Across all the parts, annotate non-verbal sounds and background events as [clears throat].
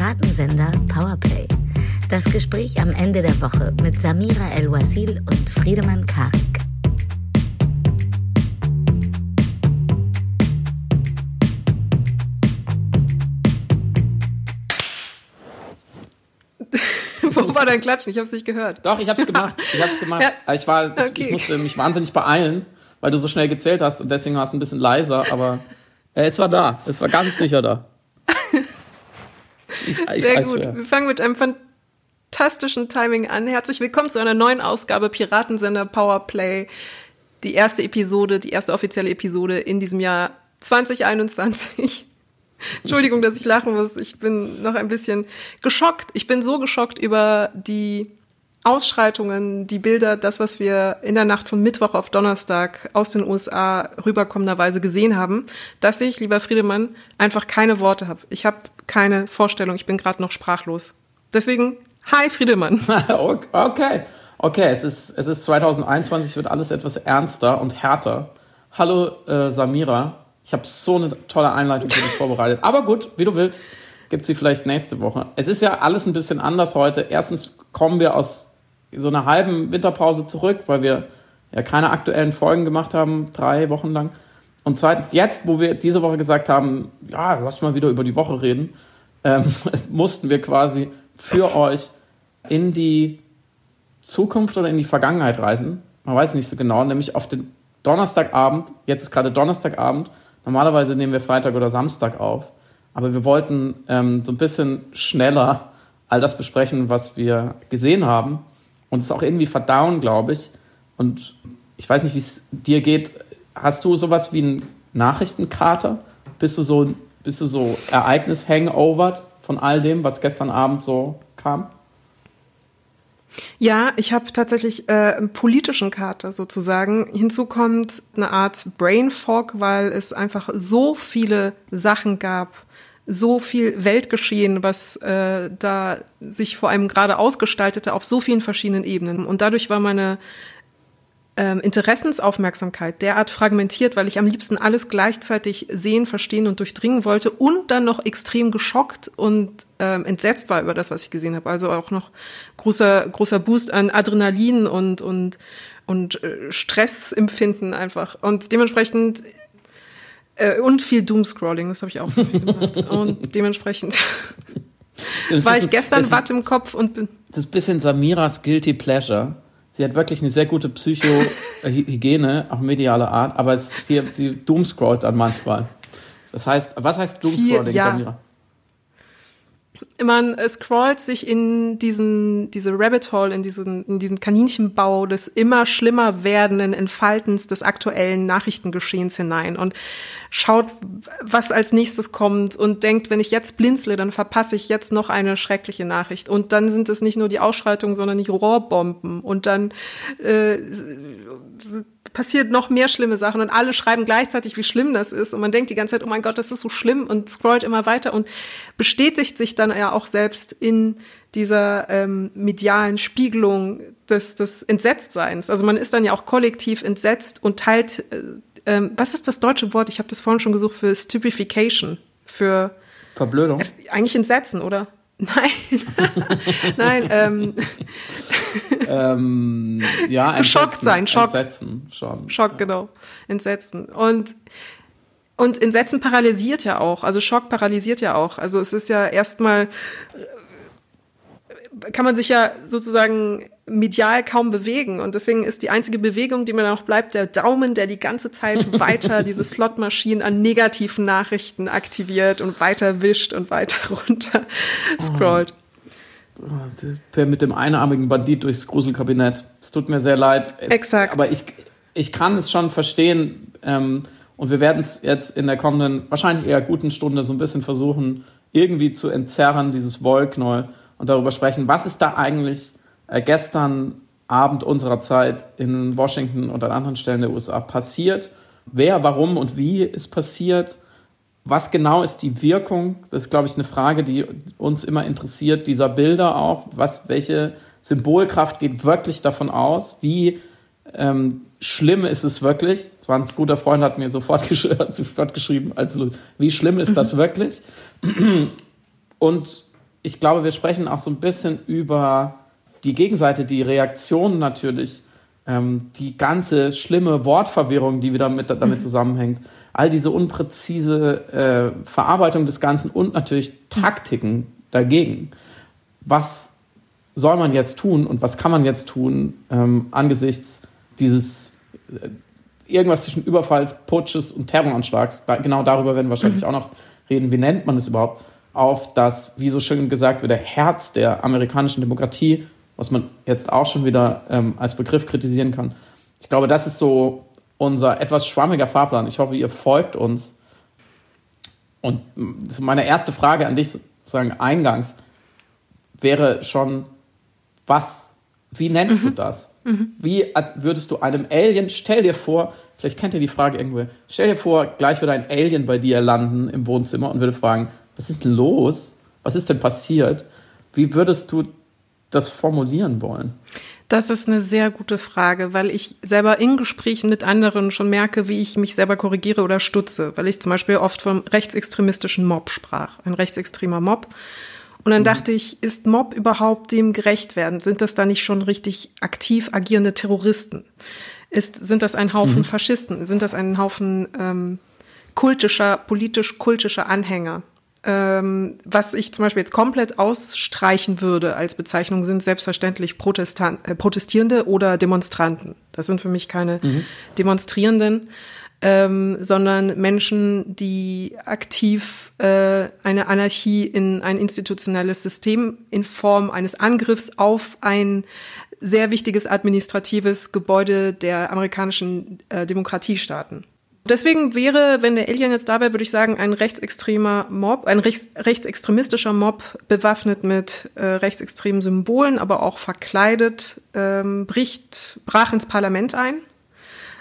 Piratensender Powerplay. Das Gespräch am Ende der Woche mit Samira El-Wasil und Friedemann Karik. [laughs] Wo war dein Klatschen? Ich habe es nicht gehört. Doch, ich habe es gemacht. [laughs] Ich habe es gemacht. Ja. Ich, war, okay. ich musste mich wahnsinnig beeilen, weil du so schnell gezählt hast und deswegen war es ein bisschen leiser, aber äh, es war da. Es war ganz sicher da. Ich, Sehr gut. Wir fangen mit einem fantastischen Timing an. Herzlich willkommen zu einer neuen Ausgabe Piratensender Powerplay. Die erste Episode, die erste offizielle Episode in diesem Jahr 2021. [laughs] Entschuldigung, dass ich lachen muss. Ich bin noch ein bisschen geschockt. Ich bin so geschockt über die Ausschreitungen, die Bilder, das, was wir in der Nacht von Mittwoch auf Donnerstag aus den USA rüberkommenderweise gesehen haben, dass ich, lieber Friedemann, einfach keine Worte habe. Ich habe keine Vorstellung. Ich bin gerade noch sprachlos. Deswegen, hi Friedemann. [laughs] okay, okay, es ist, es ist 2021, wird alles etwas ernster und härter. Hallo äh, Samira, ich habe so eine tolle Einleitung für dich vorbereitet. [laughs] Aber gut, wie du willst, gibt sie vielleicht nächste Woche. Es ist ja alles ein bisschen anders heute. Erstens kommen wir aus so einer halben Winterpause zurück, weil wir ja keine aktuellen Folgen gemacht haben, drei Wochen lang. Und zweitens, jetzt, wo wir diese Woche gesagt haben, ja, lass mal wieder über die Woche reden, ähm, [laughs] mussten wir quasi für euch in die Zukunft oder in die Vergangenheit reisen. Man weiß nicht so genau, nämlich auf den Donnerstagabend. Jetzt ist gerade Donnerstagabend Normalerweise nehmen wir Freitag oder Samstag auf, aber wir wollten ähm, so ein bisschen schneller all das besprechen, was wir gesehen haben und es auch irgendwie verdauen, glaube ich. Und ich weiß nicht, wie es dir geht. Hast du sowas wie einen Nachrichtenkater? Bist du so, bist du so Ereignis-Hangovert von all dem, was gestern Abend so kam? Ja, ich habe tatsächlich äh, einen politischen Kater sozusagen. Hinzu kommt eine Art Brain Fog, weil es einfach so viele Sachen gab, so viel Weltgeschehen, was äh, da sich vor allem gerade ausgestaltete auf so vielen verschiedenen Ebenen. Und dadurch war meine ähm, Interessensaufmerksamkeit derart fragmentiert, weil ich am liebsten alles gleichzeitig sehen, verstehen und durchdringen wollte und dann noch extrem geschockt und ähm, entsetzt war über das, was ich gesehen habe. Also auch noch großer großer Boost an Adrenalin und und und äh, Stressempfinden einfach und dementsprechend äh, und viel Doomscrolling, das habe ich auch so viel gemacht [laughs] und dementsprechend war ich gestern watt im Kopf und bin das ist ein bisschen Samiras guilty pleasure sie hat wirklich eine sehr gute Psychohygiene, auch mediale Art, aber sie, sie doomscrollt dann manchmal. Das heißt, was heißt Doomscrolling, ja. Samira? Man scrollt sich in diesen, diese Rabbit Hole, in diesen, in diesen Kaninchenbau des immer schlimmer werdenden Entfaltens des aktuellen Nachrichtengeschehens hinein und schaut, was als nächstes kommt und denkt, wenn ich jetzt blinzle, dann verpasse ich jetzt noch eine schreckliche Nachricht. Und dann sind es nicht nur die Ausschreitungen, sondern die Rohrbomben und dann äh, passiert noch mehr schlimme Sachen und alle schreiben gleichzeitig, wie schlimm das ist und man denkt die ganze Zeit, oh mein Gott, das ist so schlimm und scrollt immer weiter und bestätigt sich dann ja auch selbst in dieser ähm, medialen Spiegelung des, des Entsetztseins. Also man ist dann ja auch kollektiv entsetzt und teilt, äh, ähm, was ist das deutsche Wort? Ich habe das vorhin schon gesucht für Stupefication, für Verblödung. Äh, eigentlich Entsetzen, oder? Nein, [laughs] nein. Ähm, ähm, ja, geschockt sein, Schock. Entsetzen schon. Schock, genau. Entsetzen. Und und Entsetzen paralysiert ja auch. Also Schock paralysiert ja auch. Also es ist ja erstmal kann man sich ja sozusagen medial kaum bewegen. Und deswegen ist die einzige Bewegung, die mir noch bleibt, der Daumen, der die ganze Zeit [laughs] weiter diese Slotmaschinen an negativen Nachrichten aktiviert und weiter wischt und weiter [laughs] runter scrollt. Oh. Mit dem einarmigen Bandit durchs Gruselkabinett. Es tut mir sehr leid. Es, Exakt. Aber ich, ich kann es schon verstehen. Ähm, und wir werden es jetzt in der kommenden, wahrscheinlich eher guten Stunde so ein bisschen versuchen, irgendwie zu entzerren, dieses Wollknäuel und darüber sprechen, was ist da eigentlich äh, gestern Abend unserer Zeit in Washington und an anderen Stellen der USA passiert, wer, warum und wie ist passiert, was genau ist die Wirkung, das ist, glaube ich, eine Frage, die uns immer interessiert, dieser Bilder auch, was, welche Symbolkraft geht wirklich davon aus, wie ähm, schlimm ist es wirklich? War ein guter Freund, hat mir sofort, [laughs] gesch sofort geschrieben, also wie schlimm ist das wirklich? Und ich glaube, wir sprechen auch so ein bisschen über die Gegenseite, die Reaktion natürlich, ähm, die ganze schlimme Wortverwirrung, die wieder mit, damit mhm. zusammenhängt, all diese unpräzise äh, Verarbeitung des Ganzen und natürlich Taktiken dagegen. Was soll man jetzt tun und was kann man jetzt tun ähm, angesichts dieses äh, irgendwas zwischen Überfalls, Putsches und Terroranschlags? Da, genau darüber werden wir wahrscheinlich [clears throat] auch noch reden. Wie nennt man es überhaupt? Auf das, wie so schön gesagt wird, der Herz der amerikanischen Demokratie was man jetzt auch schon wieder ähm, als Begriff kritisieren kann. Ich glaube, das ist so unser etwas schwammiger Fahrplan. Ich hoffe, ihr folgt uns. Und meine erste Frage an dich sozusagen eingangs wäre schon, was, wie nennst mhm. du das? Mhm. Wie würdest du einem Alien, stell dir vor, vielleicht kennt ihr die Frage irgendwo, stell dir vor, gleich würde ein Alien bei dir landen im Wohnzimmer und würde fragen, was ist denn los? Was ist denn passiert? Wie würdest du das formulieren wollen? Das ist eine sehr gute Frage, weil ich selber in Gesprächen mit anderen schon merke, wie ich mich selber korrigiere oder stutze, weil ich zum Beispiel oft vom rechtsextremistischen Mob sprach, ein rechtsextremer Mob. Und dann mhm. dachte ich, ist Mob überhaupt dem gerecht werden? Sind das da nicht schon richtig aktiv agierende Terroristen? Ist, sind das ein Haufen mhm. Faschisten? Sind das ein Haufen ähm, kultischer, politisch-kultischer Anhänger? Ähm, was ich zum Beispiel jetzt komplett ausstreichen würde als Bezeichnung, sind selbstverständlich Protestan äh, Protestierende oder Demonstranten. Das sind für mich keine mhm. Demonstrierenden, ähm, sondern Menschen, die aktiv äh, eine Anarchie in ein institutionelles System in Form eines Angriffs auf ein sehr wichtiges administratives Gebäude der amerikanischen äh, Demokratiestaaten Deswegen wäre, wenn der Alien jetzt da wäre, würde ich sagen, ein rechtsextremer Mob, ein rechts, rechtsextremistischer Mob, bewaffnet mit äh, rechtsextremen Symbolen, aber auch verkleidet, ähm, bricht, brach ins Parlament ein,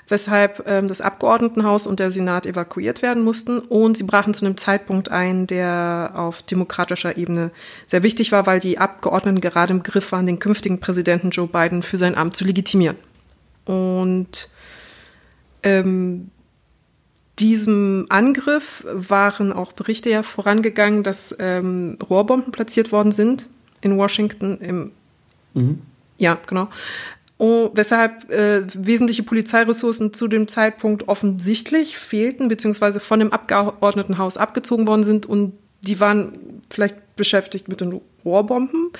weshalb ähm, das Abgeordnetenhaus und der Senat evakuiert werden mussten. Und sie brachen zu einem Zeitpunkt ein, der auf demokratischer Ebene sehr wichtig war, weil die Abgeordneten gerade im Begriff waren, den künftigen Präsidenten Joe Biden für sein Amt zu legitimieren. Und ähm, diesem Angriff waren auch Berichte ja vorangegangen, dass ähm, Rohrbomben platziert worden sind in Washington. Im, mhm. Ja, genau. Oh, weshalb äh, wesentliche Polizeiressourcen zu dem Zeitpunkt offensichtlich fehlten, beziehungsweise von dem Abgeordnetenhaus abgezogen worden sind und die waren vielleicht beschäftigt mit den Rohrbomben.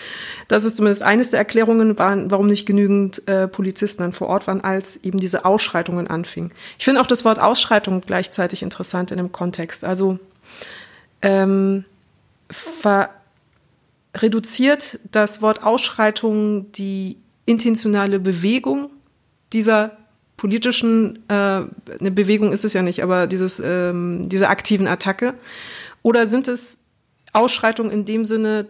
Das ist zumindest eines der Erklärungen, warum nicht genügend äh, Polizisten dann vor Ort waren, als eben diese Ausschreitungen anfingen. Ich finde auch das Wort Ausschreitung gleichzeitig interessant in dem Kontext. Also ähm, reduziert das Wort Ausschreitung die intentionale Bewegung dieser politischen, äh, eine Bewegung ist es ja nicht, aber dieses, ähm, diese aktiven Attacke? Oder sind es Ausschreitungen in dem Sinne,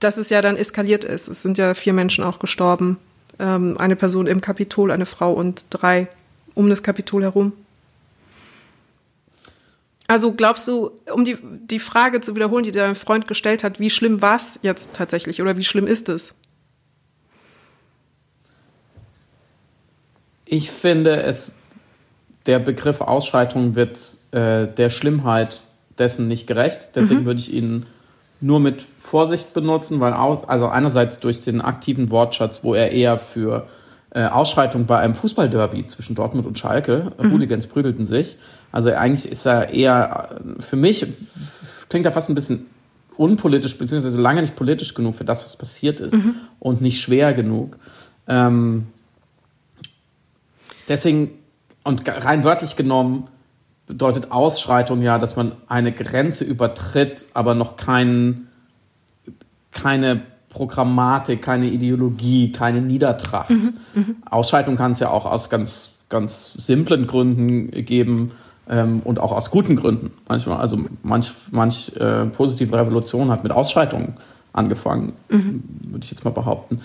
dass es ja dann eskaliert ist. Es sind ja vier Menschen auch gestorben. Ähm, eine Person im Kapitol, eine Frau und drei um das Kapitol herum. Also glaubst du, um die, die Frage zu wiederholen, die dein Freund gestellt hat, wie schlimm war es jetzt tatsächlich oder wie schlimm ist es? Ich finde, es, der Begriff Ausschreitung wird äh, der Schlimmheit dessen nicht gerecht. Deswegen mhm. würde ich ihn nur mit Vorsicht benutzen, weil auch, also einerseits durch den aktiven Wortschatz, wo er eher für äh, Ausschreitung bei einem Fußballderby zwischen Dortmund und Schalke, mhm. Hooligans prügelten sich. Also eigentlich ist er eher, für mich klingt er fast ein bisschen unpolitisch, beziehungsweise lange nicht politisch genug für das, was passiert ist mhm. und nicht schwer genug. Ähm, deswegen, und rein wörtlich genommen, bedeutet Ausschreitung ja, dass man eine Grenze übertritt, aber noch kein, keine Programmatik, keine Ideologie, keine Niedertracht. Mhm, mh. Ausschreitung kann es ja auch aus ganz, ganz simplen Gründen geben ähm, und auch aus guten Gründen. Manchmal, also manch, manch äh, positive Revolution hat mit Ausschreitungen angefangen, mhm. würde ich jetzt mal behaupten.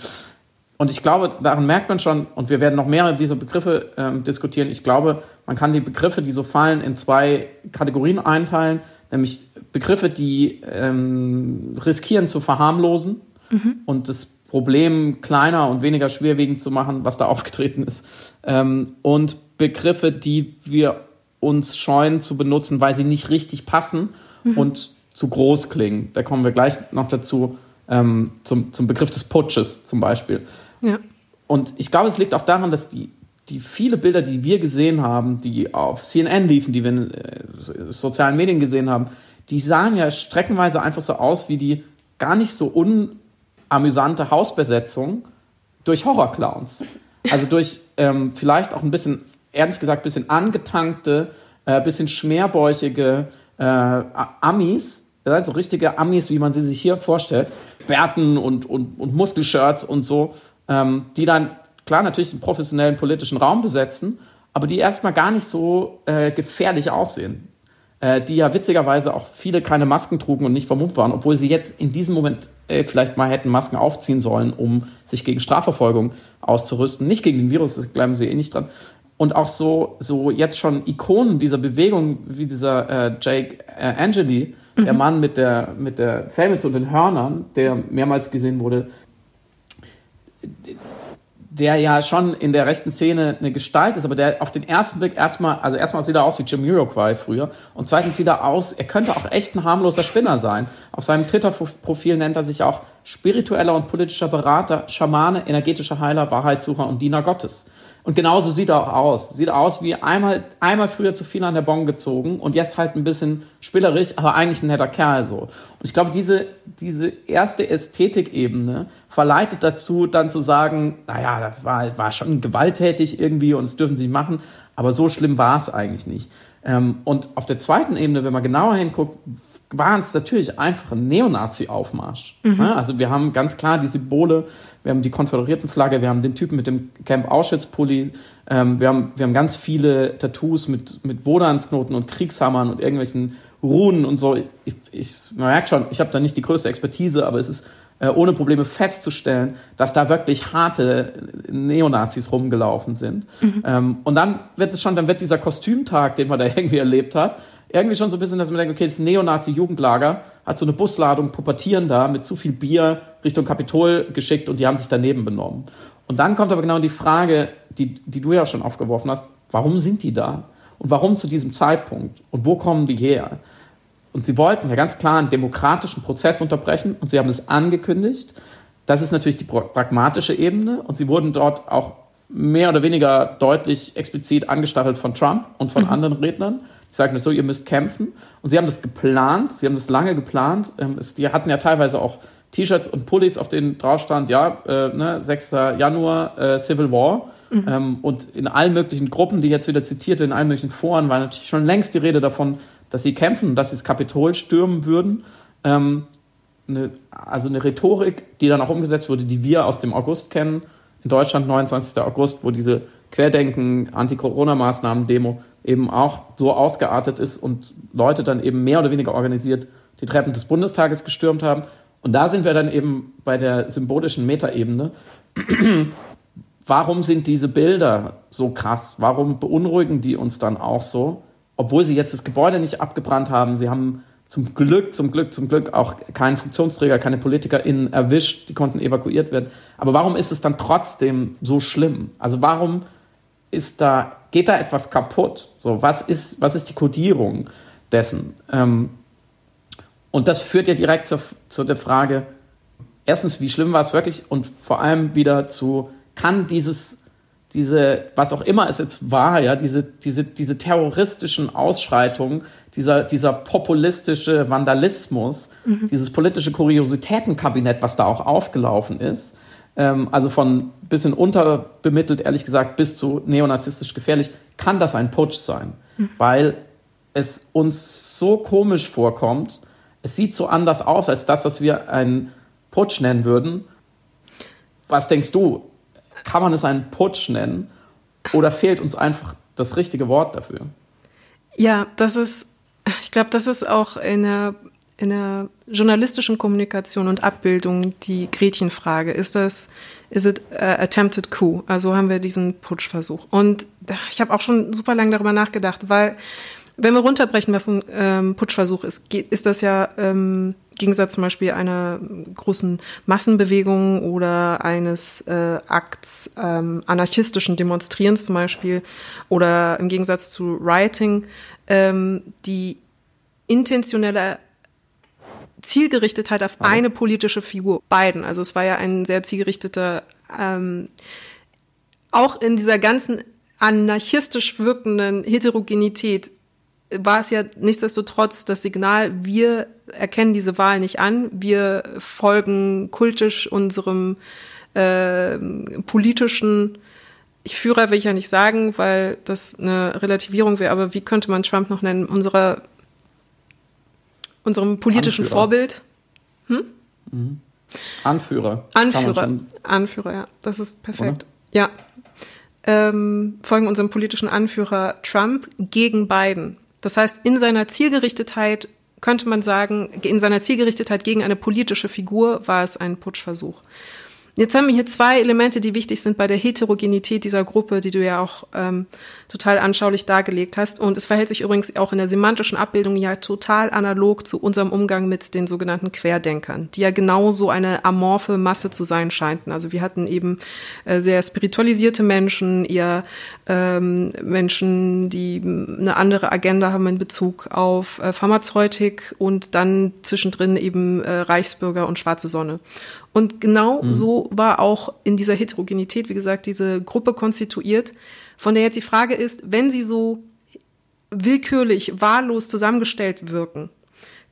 Und ich glaube, daran merkt man schon, und wir werden noch mehrere dieser Begriffe ähm, diskutieren. Ich glaube, man kann die Begriffe, die so fallen, in zwei Kategorien einteilen, nämlich Begriffe, die ähm, riskieren zu verharmlosen mhm. und das Problem kleiner und weniger schwerwiegend zu machen, was da [laughs] aufgetreten ist. Ähm, und Begriffe, die wir uns scheuen zu benutzen, weil sie nicht richtig passen mhm. und zu groß klingen. Da kommen wir gleich noch dazu, ähm, zum, zum Begriff des Putsches zum Beispiel. Ja. Und ich glaube, es liegt auch daran, dass die, die viele Bilder, die wir gesehen haben, die auf CNN liefen, die wir in äh, sozialen Medien gesehen haben, die sahen ja streckenweise einfach so aus wie die gar nicht so unamüsante Hausbesetzung durch Horrorclowns. Also durch ähm, vielleicht auch ein bisschen, ehrlich gesagt, ein bisschen angetankte, äh, bisschen schmerbäuchige äh, Amis, also richtige Amis, wie man sie sich hier vorstellt, Bärten und, und, und Muskelshirts und so, ähm, die dann klar natürlich den professionellen politischen Raum besetzen, aber die erstmal gar nicht so äh, gefährlich aussehen. Äh, die ja witzigerweise auch viele keine Masken trugen und nicht vermummt waren, obwohl sie jetzt in diesem Moment äh, vielleicht mal hätten Masken aufziehen sollen, um sich gegen Strafverfolgung auszurüsten. Nicht gegen den Virus, das bleiben sie eh nicht dran. Und auch so, so jetzt schon Ikonen dieser Bewegung, wie dieser äh, Jake äh, Angeli, der mhm. Mann mit der, mit der Felmits und den Hörnern, der mehrmals gesehen wurde, der ja schon in der rechten Szene eine Gestalt ist, aber der auf den ersten Blick erstmal, also erstmal sieht er aus wie Jamiroquai früher und zweitens sieht er aus, er könnte auch echt ein harmloser Spinner sein. Auf seinem Twitter-Profil nennt er sich auch spiritueller und politischer Berater, Schamane, energetischer Heiler, Wahrheitssucher und Diener Gottes. Und genauso sieht er auch aus. Sieht aus wie einmal, einmal früher zu viel an der Bon gezogen und jetzt halt ein bisschen spielerisch, aber eigentlich ein netter Kerl so. Und ich glaube, diese, diese erste Ästhetikebene verleitet dazu, dann zu sagen, naja, das war, war schon gewalttätig irgendwie und das dürfen sie machen, aber so schlimm war es eigentlich nicht. Ähm, und auf der zweiten Ebene, wenn man genauer hinguckt, war es natürlich einfach ein Neonazi-Aufmarsch. Mhm. Also wir haben ganz klar die Symbole, wir haben die Konföderiertenflagge, wir haben den Typen mit dem Camp Auschwitz-Pulli, ähm, wir, haben, wir haben ganz viele Tattoos mit, mit Wodansknoten und Kriegshammern und irgendwelchen Runen und so. Ich, ich, man merkt schon, ich habe da nicht die größte Expertise, aber es ist äh, ohne Probleme festzustellen, dass da wirklich harte Neonazis rumgelaufen sind. Mhm. Ähm, und dann wird es schon, dann wird dieser Kostümtag, den man da [laughs] irgendwie erlebt hat, irgendwie schon so ein bisschen, dass man denkt, okay, das Neonazi-Jugendlager hat so eine Busladung Pubertierender mit zu viel Bier Richtung Kapitol geschickt und die haben sich daneben benommen. Und dann kommt aber genau die Frage, die, die du ja schon aufgeworfen hast, warum sind die da? Und warum zu diesem Zeitpunkt? Und wo kommen die her? Und sie wollten ja ganz klar einen demokratischen Prozess unterbrechen und sie haben es angekündigt. Das ist natürlich die pragmatische Ebene und sie wurden dort auch mehr oder weniger deutlich explizit angestachelt von Trump und von mhm. anderen Rednern. Die sagten so, ihr müsst kämpfen. Und sie haben das geplant, sie haben das lange geplant. Ähm, es, die hatten ja teilweise auch T-Shirts und Pullis, auf denen drauf stand, ja, äh, ne, 6. Januar, äh, Civil War. Mhm. Ähm, und in allen möglichen Gruppen, die jetzt wieder zitiert in allen möglichen Foren, war natürlich schon längst die Rede davon, dass sie kämpfen, dass sie das Kapitol stürmen würden. Ähm, eine, also eine Rhetorik, die dann auch umgesetzt wurde, die wir aus dem August kennen. In Deutschland, 29. August, wo diese Querdenken, Anti-Corona-Maßnahmen-Demo eben auch so ausgeartet ist und Leute dann eben mehr oder weniger organisiert die Treppen des Bundestages gestürmt haben. Und da sind wir dann eben bei der symbolischen Metaebene. [clears throat] Warum sind diese Bilder so krass? Warum beunruhigen die uns dann auch so? Obwohl sie jetzt das Gebäude nicht abgebrannt haben, sie haben zum Glück, zum Glück, zum Glück auch keinen Funktionsträger, keine PolitikerInnen erwischt, die konnten evakuiert werden. Aber warum ist es dann trotzdem so schlimm? Also warum ist da, geht da etwas kaputt? So, was ist, was ist die Kodierung dessen? Ähm, und das führt ja direkt zu, zu der Frage, erstens, wie schlimm war es wirklich? Und vor allem wieder zu, kann dieses, diese, was auch immer es jetzt war, ja, diese, diese, diese terroristischen Ausschreitungen, dieser, dieser populistische Vandalismus, mhm. dieses politische Kuriositätenkabinett, was da auch aufgelaufen ist, ähm, also von bisschen unterbemittelt, ehrlich gesagt, bis zu neonazistisch gefährlich, kann das ein Putsch sein. Mhm. Weil es uns so komisch vorkommt, es sieht so anders aus als das, was wir einen Putsch nennen würden. Was denkst du? Kann man es einen Putsch nennen? Oder fehlt uns einfach das richtige Wort dafür? Ja, das ist, ich glaube, das ist auch in der in der journalistischen Kommunikation und Abbildung die Gretchenfrage. Ist das, is it attempted coup? Also haben wir diesen Putschversuch. Und ich habe auch schon super lange darüber nachgedacht, weil wenn wir runterbrechen, was ein ähm, Putschversuch ist, ist das ja ähm, Gegensatz zum Beispiel einer großen Massenbewegung oder eines äh, Akts ähm, anarchistischen Demonstrierens zum Beispiel oder im Gegensatz zu Rioting ähm, die intentionelle Zielgerichtetheit auf Aber. eine politische Figur, beiden. Also es war ja ein sehr zielgerichteter, ähm, auch in dieser ganzen anarchistisch wirkenden Heterogenität war es ja nichtsdestotrotz das Signal, wir erkennen diese Wahl nicht an, wir folgen kultisch unserem äh, politischen ich Führer will ich ja nicht sagen, weil das eine Relativierung wäre, aber wie könnte man Trump noch nennen? Unserer, unserem politischen Anführer. Vorbild. Hm? Mhm. Anführer. Anführer. Anführer, ja. Das ist perfekt. Oder? Ja. Ähm, folgen unserem politischen Anführer Trump gegen Biden. Das heißt, in seiner Zielgerichtetheit könnte man sagen, in seiner Zielgerichtetheit gegen eine politische Figur war es ein Putschversuch. Jetzt haben wir hier zwei Elemente, die wichtig sind bei der Heterogenität dieser Gruppe, die du ja auch ähm, total anschaulich dargelegt hast. Und es verhält sich übrigens auch in der semantischen Abbildung ja total analog zu unserem Umgang mit den sogenannten Querdenkern, die ja genauso eine amorphe Masse zu sein scheinten. Also wir hatten eben äh, sehr spiritualisierte Menschen, eher ähm, Menschen, die eine andere Agenda haben in Bezug auf äh, Pharmazeutik und dann zwischendrin eben äh, Reichsbürger und schwarze Sonne. Und genau mhm. so war auch in dieser Heterogenität, wie gesagt, diese Gruppe konstituiert, von der jetzt die Frage ist, wenn sie so willkürlich, wahllos zusammengestellt wirken,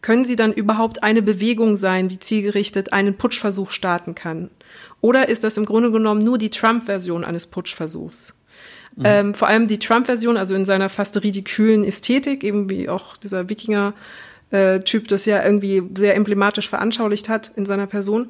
können sie dann überhaupt eine Bewegung sein, die zielgerichtet einen Putschversuch starten kann? Oder ist das im Grunde genommen nur die Trump-Version eines Putschversuchs? Mhm. Ähm, vor allem die Trump-Version, also in seiner fast ridikülen Ästhetik, eben wie auch dieser Wikinger-Typ das ja irgendwie sehr emblematisch veranschaulicht hat in seiner Person,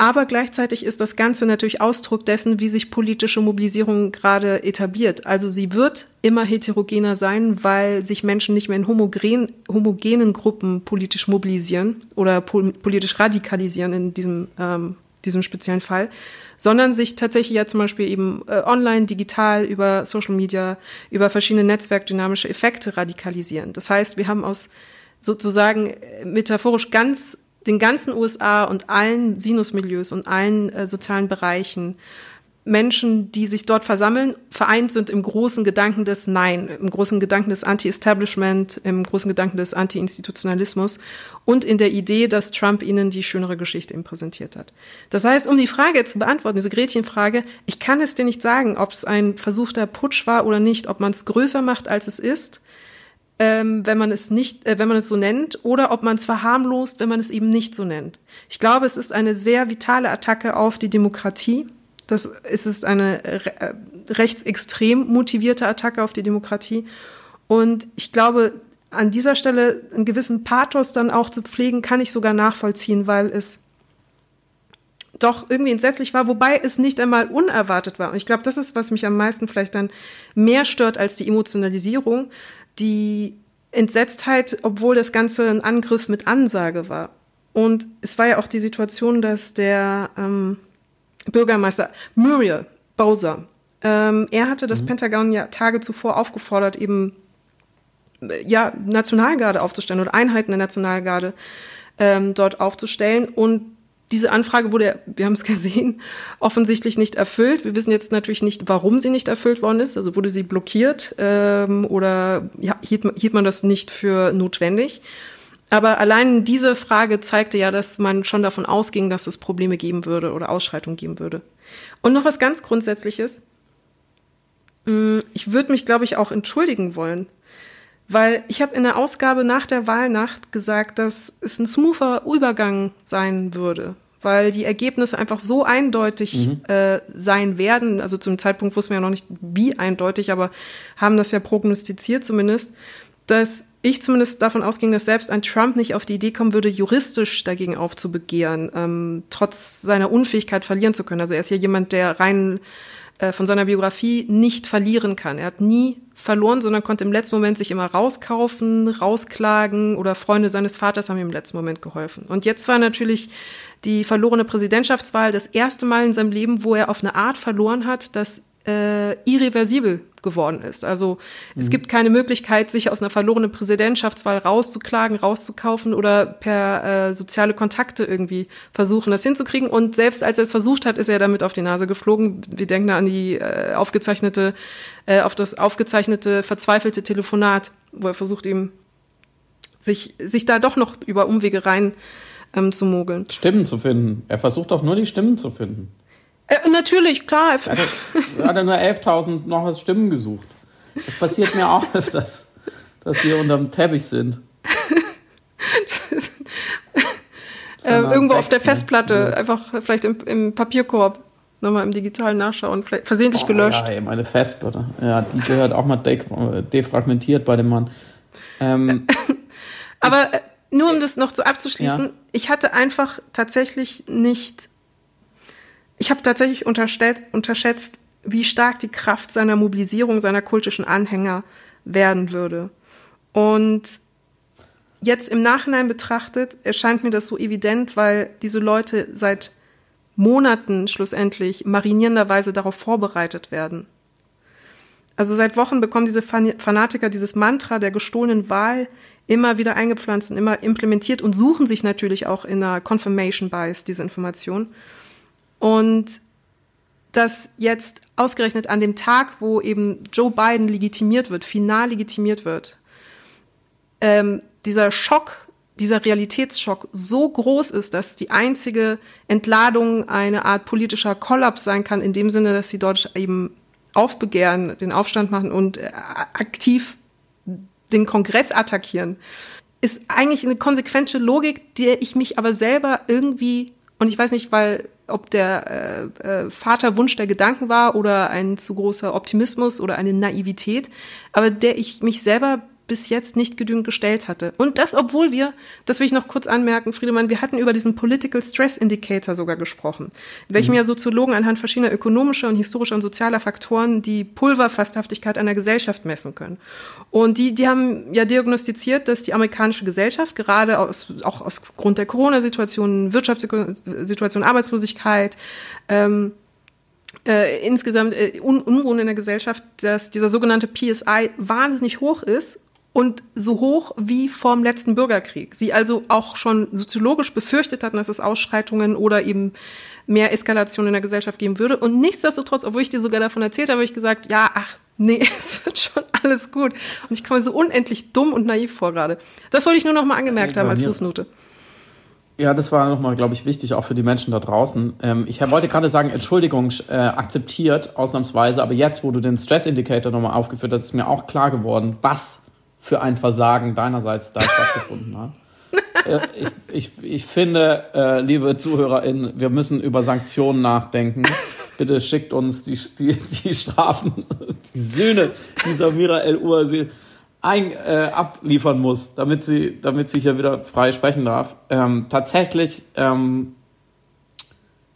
aber gleichzeitig ist das Ganze natürlich Ausdruck dessen, wie sich politische Mobilisierung gerade etabliert. Also sie wird immer heterogener sein, weil sich Menschen nicht mehr in homogen, homogenen Gruppen politisch mobilisieren oder pol politisch radikalisieren in diesem, ähm, diesem speziellen Fall, sondern sich tatsächlich ja zum Beispiel eben äh, online, digital, über Social Media, über verschiedene netzwerkdynamische Effekte radikalisieren. Das heißt, wir haben aus sozusagen äh, metaphorisch ganz den ganzen USA und allen Sinusmilieus und allen äh, sozialen Bereichen Menschen, die sich dort versammeln, vereint sind im großen Gedanken des Nein, im großen Gedanken des Anti-Establishment, im großen Gedanken des Anti-Institutionalismus und in der Idee, dass Trump ihnen die schönere Geschichte ihm präsentiert hat. Das heißt, um die Frage zu beantworten, diese Gretchenfrage, ich kann es dir nicht sagen, ob es ein versuchter Putsch war oder nicht, ob man es größer macht, als es ist ähm, wenn man es nicht, äh, wenn man es so nennt, oder ob man es verharmlost, wenn man es eben nicht so nennt. Ich glaube, es ist eine sehr vitale Attacke auf die Demokratie. Das es ist eine äh, rechtsextrem motivierte Attacke auf die Demokratie. Und ich glaube, an dieser Stelle einen gewissen Pathos dann auch zu pflegen, kann ich sogar nachvollziehen, weil es doch irgendwie entsetzlich war, wobei es nicht einmal unerwartet war. Und ich glaube, das ist, was mich am meisten vielleicht dann mehr stört als die Emotionalisierung, die Entsetztheit, obwohl das Ganze ein Angriff mit Ansage war. Und es war ja auch die Situation, dass der ähm, Bürgermeister Muriel Bowser, ähm, er hatte das mhm. Pentagon ja Tage zuvor aufgefordert, eben ja Nationalgarde aufzustellen oder Einheiten der Nationalgarde ähm, dort aufzustellen. Und diese Anfrage wurde, wir haben es [laughs] gesehen, offensichtlich nicht erfüllt. Wir wissen jetzt natürlich nicht, warum sie nicht erfüllt worden ist. Also wurde sie blockiert ähm, oder ja, hielt, hielt man das nicht für notwendig. Aber allein diese Frage zeigte ja, dass man schon davon ausging, dass es Probleme geben würde oder Ausschreitungen geben würde. Und noch was ganz Grundsätzliches. Mm, ich würde mich, glaube ich, auch entschuldigen wollen, weil ich habe in der Ausgabe nach der Wahlnacht gesagt, dass es ein smoother Übergang sein würde, weil die Ergebnisse einfach so eindeutig mhm. äh, sein werden. Also zum Zeitpunkt wussten wir ja noch nicht, wie eindeutig, aber haben das ja prognostiziert zumindest, dass ich zumindest davon ausging, dass selbst ein Trump nicht auf die Idee kommen würde, juristisch dagegen aufzubegehren, ähm, trotz seiner Unfähigkeit verlieren zu können. Also er ist ja jemand, der rein äh, von seiner Biografie nicht verlieren kann. Er hat nie verloren, sondern konnte im letzten Moment sich immer rauskaufen, rausklagen oder Freunde seines Vaters haben ihm im letzten Moment geholfen. Und jetzt war natürlich die verlorene Präsidentschaftswahl das erste Mal in seinem Leben, wo er auf eine Art verloren hat, dass äh, irreversibel geworden ist. Also mhm. es gibt keine Möglichkeit, sich aus einer verlorenen Präsidentschaftswahl rauszuklagen, rauszukaufen oder per äh, soziale Kontakte irgendwie versuchen, das hinzukriegen. Und selbst als er es versucht hat, ist er damit auf die Nase geflogen. Wir denken da an die äh, aufgezeichnete, äh, auf das aufgezeichnete verzweifelte Telefonat, wo er versucht, ihm sich, sich da doch noch über Umwege rein ähm, zu mogeln. Stimmen zu finden. Er versucht doch nur die Stimmen zu finden. Äh, natürlich, klar. Er [laughs] hat, er hat nur 11.000 noch als Stimmen gesucht. Das passiert mir auch öfters, dass wir unterm Teppich sind. [laughs] äh, irgendwo auf der Festplatte, ja. einfach vielleicht im, im Papierkorb nochmal im digitalen Nachschauen, vielleicht versehentlich oh, gelöscht. Ja, meine Festplatte. Ja, die gehört auch mal de defragmentiert bei dem Mann. Ähm, [laughs] Aber äh, nur um das noch so abzuschließen, ja. ich hatte einfach tatsächlich nicht, ich habe tatsächlich unterschätzt, wie stark die Kraft seiner Mobilisierung, seiner kultischen Anhänger werden würde. Und jetzt im Nachhinein betrachtet erscheint mir das so evident, weil diese Leute seit Monaten schlussendlich marinierenderweise darauf vorbereitet werden. Also seit Wochen bekommen diese Fanatiker dieses Mantra der gestohlenen Wahl immer wieder eingepflanzt und immer implementiert und suchen sich natürlich auch in einer Confirmation Bias diese Information. Und dass jetzt ausgerechnet an dem Tag, wo eben Joe Biden legitimiert wird, final legitimiert wird, ähm, dieser Schock dieser Realitätsschock so groß ist, dass die einzige Entladung eine Art politischer Kollaps sein kann, in dem Sinne, dass sie dort eben aufbegehren, den Aufstand machen und äh, aktiv den Kongress attackieren, ist eigentlich eine konsequente Logik, der ich mich aber selber irgendwie, und ich weiß nicht, weil ob der äh, äh, Vaterwunsch der Gedanken war oder ein zu großer Optimismus oder eine Naivität, aber der ich mich selber bis jetzt nicht genügend gestellt hatte. Und das, obwohl wir, das will ich noch kurz anmerken, Friedemann, wir hatten über diesen Political Stress Indicator sogar gesprochen, in welchem mhm. ja Soziologen anhand verschiedener ökonomischer und historischer und sozialer Faktoren die Pulverfasthaftigkeit einer Gesellschaft messen können. Und die, die haben ja diagnostiziert, dass die amerikanische Gesellschaft gerade aus, auch aus Grund der Corona-Situation, Wirtschaftssituation, Arbeitslosigkeit, ähm, äh, insgesamt äh, Un Unruhen in der Gesellschaft, dass dieser sogenannte PSI wahnsinnig hoch ist und so hoch wie vorm letzten Bürgerkrieg. Sie also auch schon soziologisch befürchtet hatten, dass es Ausschreitungen oder eben mehr Eskalation in der Gesellschaft geben würde. Und nichtsdestotrotz, obwohl ich dir sogar davon erzählt habe, habe ich gesagt, ja, ach, nee, [laughs] es wird schon alles gut. Und ich komme so unendlich dumm und naiv vor gerade. Das wollte ich nur noch mal angemerkt haben als Fußnote. Ja, das war nochmal, glaube ich, wichtig, auch für die Menschen da draußen. Ähm, ich wollte gerade sagen, Entschuldigung äh, akzeptiert, ausnahmsweise, aber jetzt, wo du den Stress-Indicator nochmal aufgeführt hast, ist mir auch klar geworden, was für ein Versagen deinerseits da stattgefunden hat. Äh, ich, ich, ich finde, äh, liebe ZuhörerInnen, wir müssen über Sanktionen nachdenken. Bitte schickt uns die, die, die Strafen, die Söhne, die Samira El-Ursil ein, äh, abliefern muss, damit sie, damit sie hier wieder frei sprechen darf. Ähm, tatsächlich, ähm,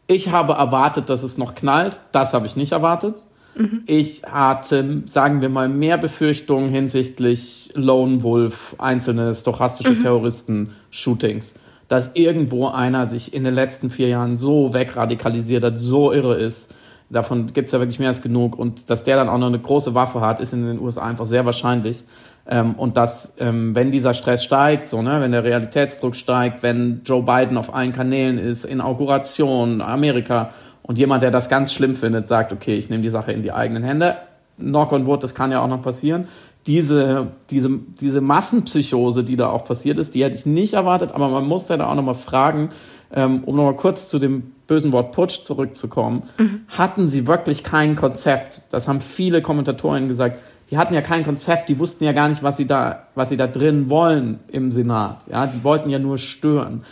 ich habe erwartet, dass es noch knallt. Das habe ich nicht erwartet. Mhm. Ich hatte, sagen wir mal, mehr Befürchtungen hinsichtlich Lone Wolf, einzelne stochastische mhm. Terroristen-Shootings. Dass irgendwo einer sich in den letzten vier Jahren so wegradikalisiert hat, so irre ist. Davon gibt es ja wirklich mehr als genug. Und dass der dann auch noch eine große Waffe hat, ist in den USA einfach sehr wahrscheinlich. Ähm, und dass, ähm, wenn dieser Stress steigt, so, ne, wenn der Realitätsdruck steigt, wenn Joe Biden auf allen Kanälen ist, Inauguration, Amerika, und jemand, der das ganz schlimm findet, sagt, okay, ich nehme die Sache in die eigenen Hände. Knock on wood, das kann ja auch noch passieren. Diese, diese, diese Massenpsychose, die da auch passiert ist, die hätte ich nicht erwartet, aber man muss ja da auch nochmal fragen, ähm, um nochmal kurz zu dem bösen Wort Putsch zurückzukommen. Mhm. Hatten sie wirklich kein Konzept? Das haben viele Kommentatoren gesagt. Die hatten ja kein Konzept, die wussten ja gar nicht, was sie da, was sie da drin wollen im Senat. Ja, die wollten ja nur stören.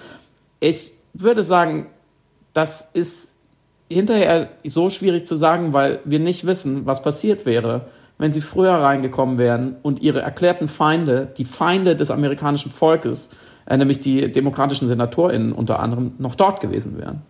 Ich würde sagen, das ist hinterher so schwierig zu sagen, weil wir nicht wissen, was passiert wäre, wenn sie früher reingekommen wären und ihre erklärten Feinde, die Feinde des amerikanischen Volkes, äh, nämlich die demokratischen SenatorInnen unter anderem, noch dort gewesen wären.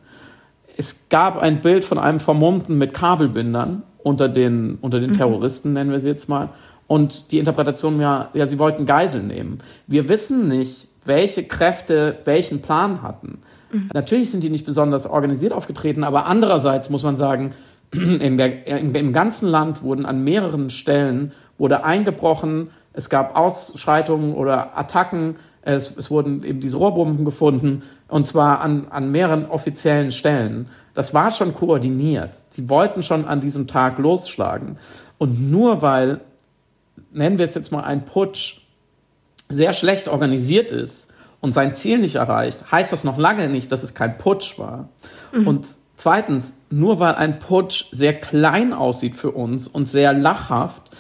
Es gab ein Bild von einem Vermummten mit Kabelbindern unter den, unter den mhm. Terroristen, nennen wir sie jetzt mal. Und die Interpretation war, ja, sie wollten Geiseln nehmen. Wir wissen nicht, welche Kräfte welchen Plan hatten. Mhm. Natürlich sind die nicht besonders organisiert aufgetreten, aber andererseits muss man sagen, [clears throat] der, im, im ganzen Land wurden an mehreren Stellen wurde eingebrochen, es gab Ausschreitungen oder Attacken, es, es wurden eben diese Rohrbomben gefunden und zwar an, an mehreren offiziellen Stellen. Das war schon koordiniert. Sie wollten schon an diesem Tag losschlagen. Und nur weil, nennen wir es jetzt mal ein Putsch, sehr schlecht organisiert ist und sein Ziel nicht erreicht, heißt das noch lange nicht, dass es kein Putsch war. Mhm. Und zweitens, nur weil ein Putsch sehr klein aussieht für uns und sehr lachhaft,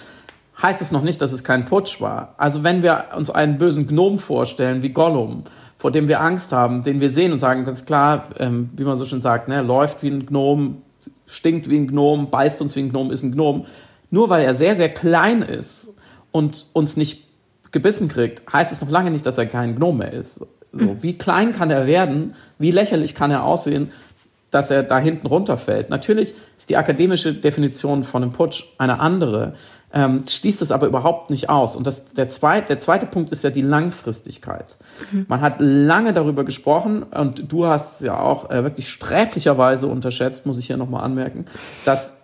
heißt es noch nicht, dass es kein Putsch war. Also wenn wir uns einen bösen Gnom vorstellen wie Gollum, vor dem wir Angst haben, den wir sehen und sagen ganz klar, ähm, wie man so schön sagt, ne, läuft wie ein Gnom, stinkt wie ein Gnom, beißt uns wie ein Gnom, ist ein Gnom. Nur weil er sehr, sehr klein ist und uns nicht gebissen kriegt, heißt es noch lange nicht, dass er kein Gnom mehr ist. So, wie klein kann er werden? Wie lächerlich kann er aussehen, dass er da hinten runterfällt? Natürlich ist die akademische Definition von einem Putsch eine andere ähm, schließt es aber überhaupt nicht aus. Und das, der, zweite, der zweite Punkt ist ja die Langfristigkeit. Mhm. Man hat lange darüber gesprochen und du hast ja auch äh, wirklich sträflicherweise unterschätzt, muss ich hier nochmal anmerken, dass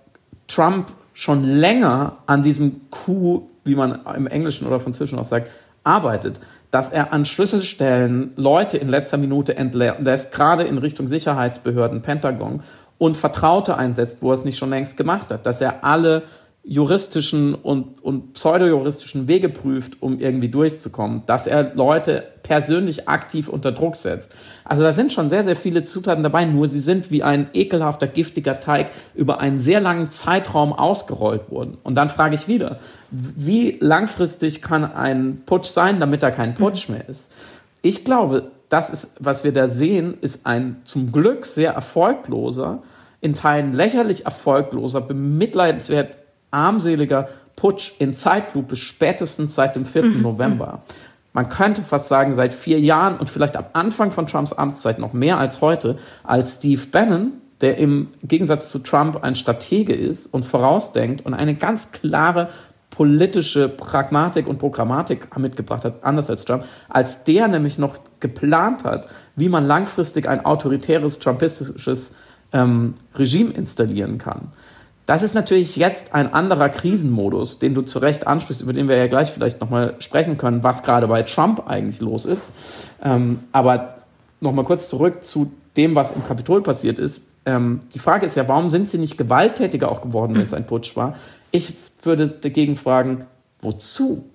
Trump schon länger an diesem Coup, wie man im Englischen oder Französischen auch sagt, arbeitet, dass er an Schlüsselstellen Leute in letzter Minute entlässt, gerade in Richtung Sicherheitsbehörden, Pentagon, und Vertraute einsetzt, wo er es nicht schon längst gemacht hat, dass er alle juristischen und, und pseudojuristischen Wege prüft, um irgendwie durchzukommen, dass er Leute persönlich aktiv unter Druck setzt. Also da sind schon sehr, sehr viele Zutaten dabei, nur sie sind wie ein ekelhafter, giftiger Teig über einen sehr langen Zeitraum ausgerollt worden. Und dann frage ich wieder, wie langfristig kann ein Putsch sein, damit er kein Putsch mehr ist? Ich glaube, das ist, was wir da sehen, ist ein zum Glück sehr erfolgloser, in Teilen lächerlich erfolgloser, bemitleidenswert armseliger Putsch in Zeitlupe spätestens seit dem 4. Mhm. November. Man könnte fast sagen, seit vier Jahren und vielleicht am Anfang von Trumps Amtszeit noch mehr als heute, als Steve Bannon, der im Gegensatz zu Trump ein Stratege ist und vorausdenkt und eine ganz klare politische Pragmatik und Programmatik mitgebracht hat, anders als Trump, als der nämlich noch geplant hat, wie man langfristig ein autoritäres, trumpistisches ähm, Regime installieren kann. Das ist natürlich jetzt ein anderer Krisenmodus, den du zu Recht ansprichst, über den wir ja gleich vielleicht nochmal sprechen können, was gerade bei Trump eigentlich los ist. Ähm, aber nochmal kurz zurück zu dem, was im Kapitol passiert ist. Ähm, die Frage ist ja, warum sind sie nicht gewalttätiger auch geworden, wenn es ein Putsch war? Ich würde dagegen fragen, wozu?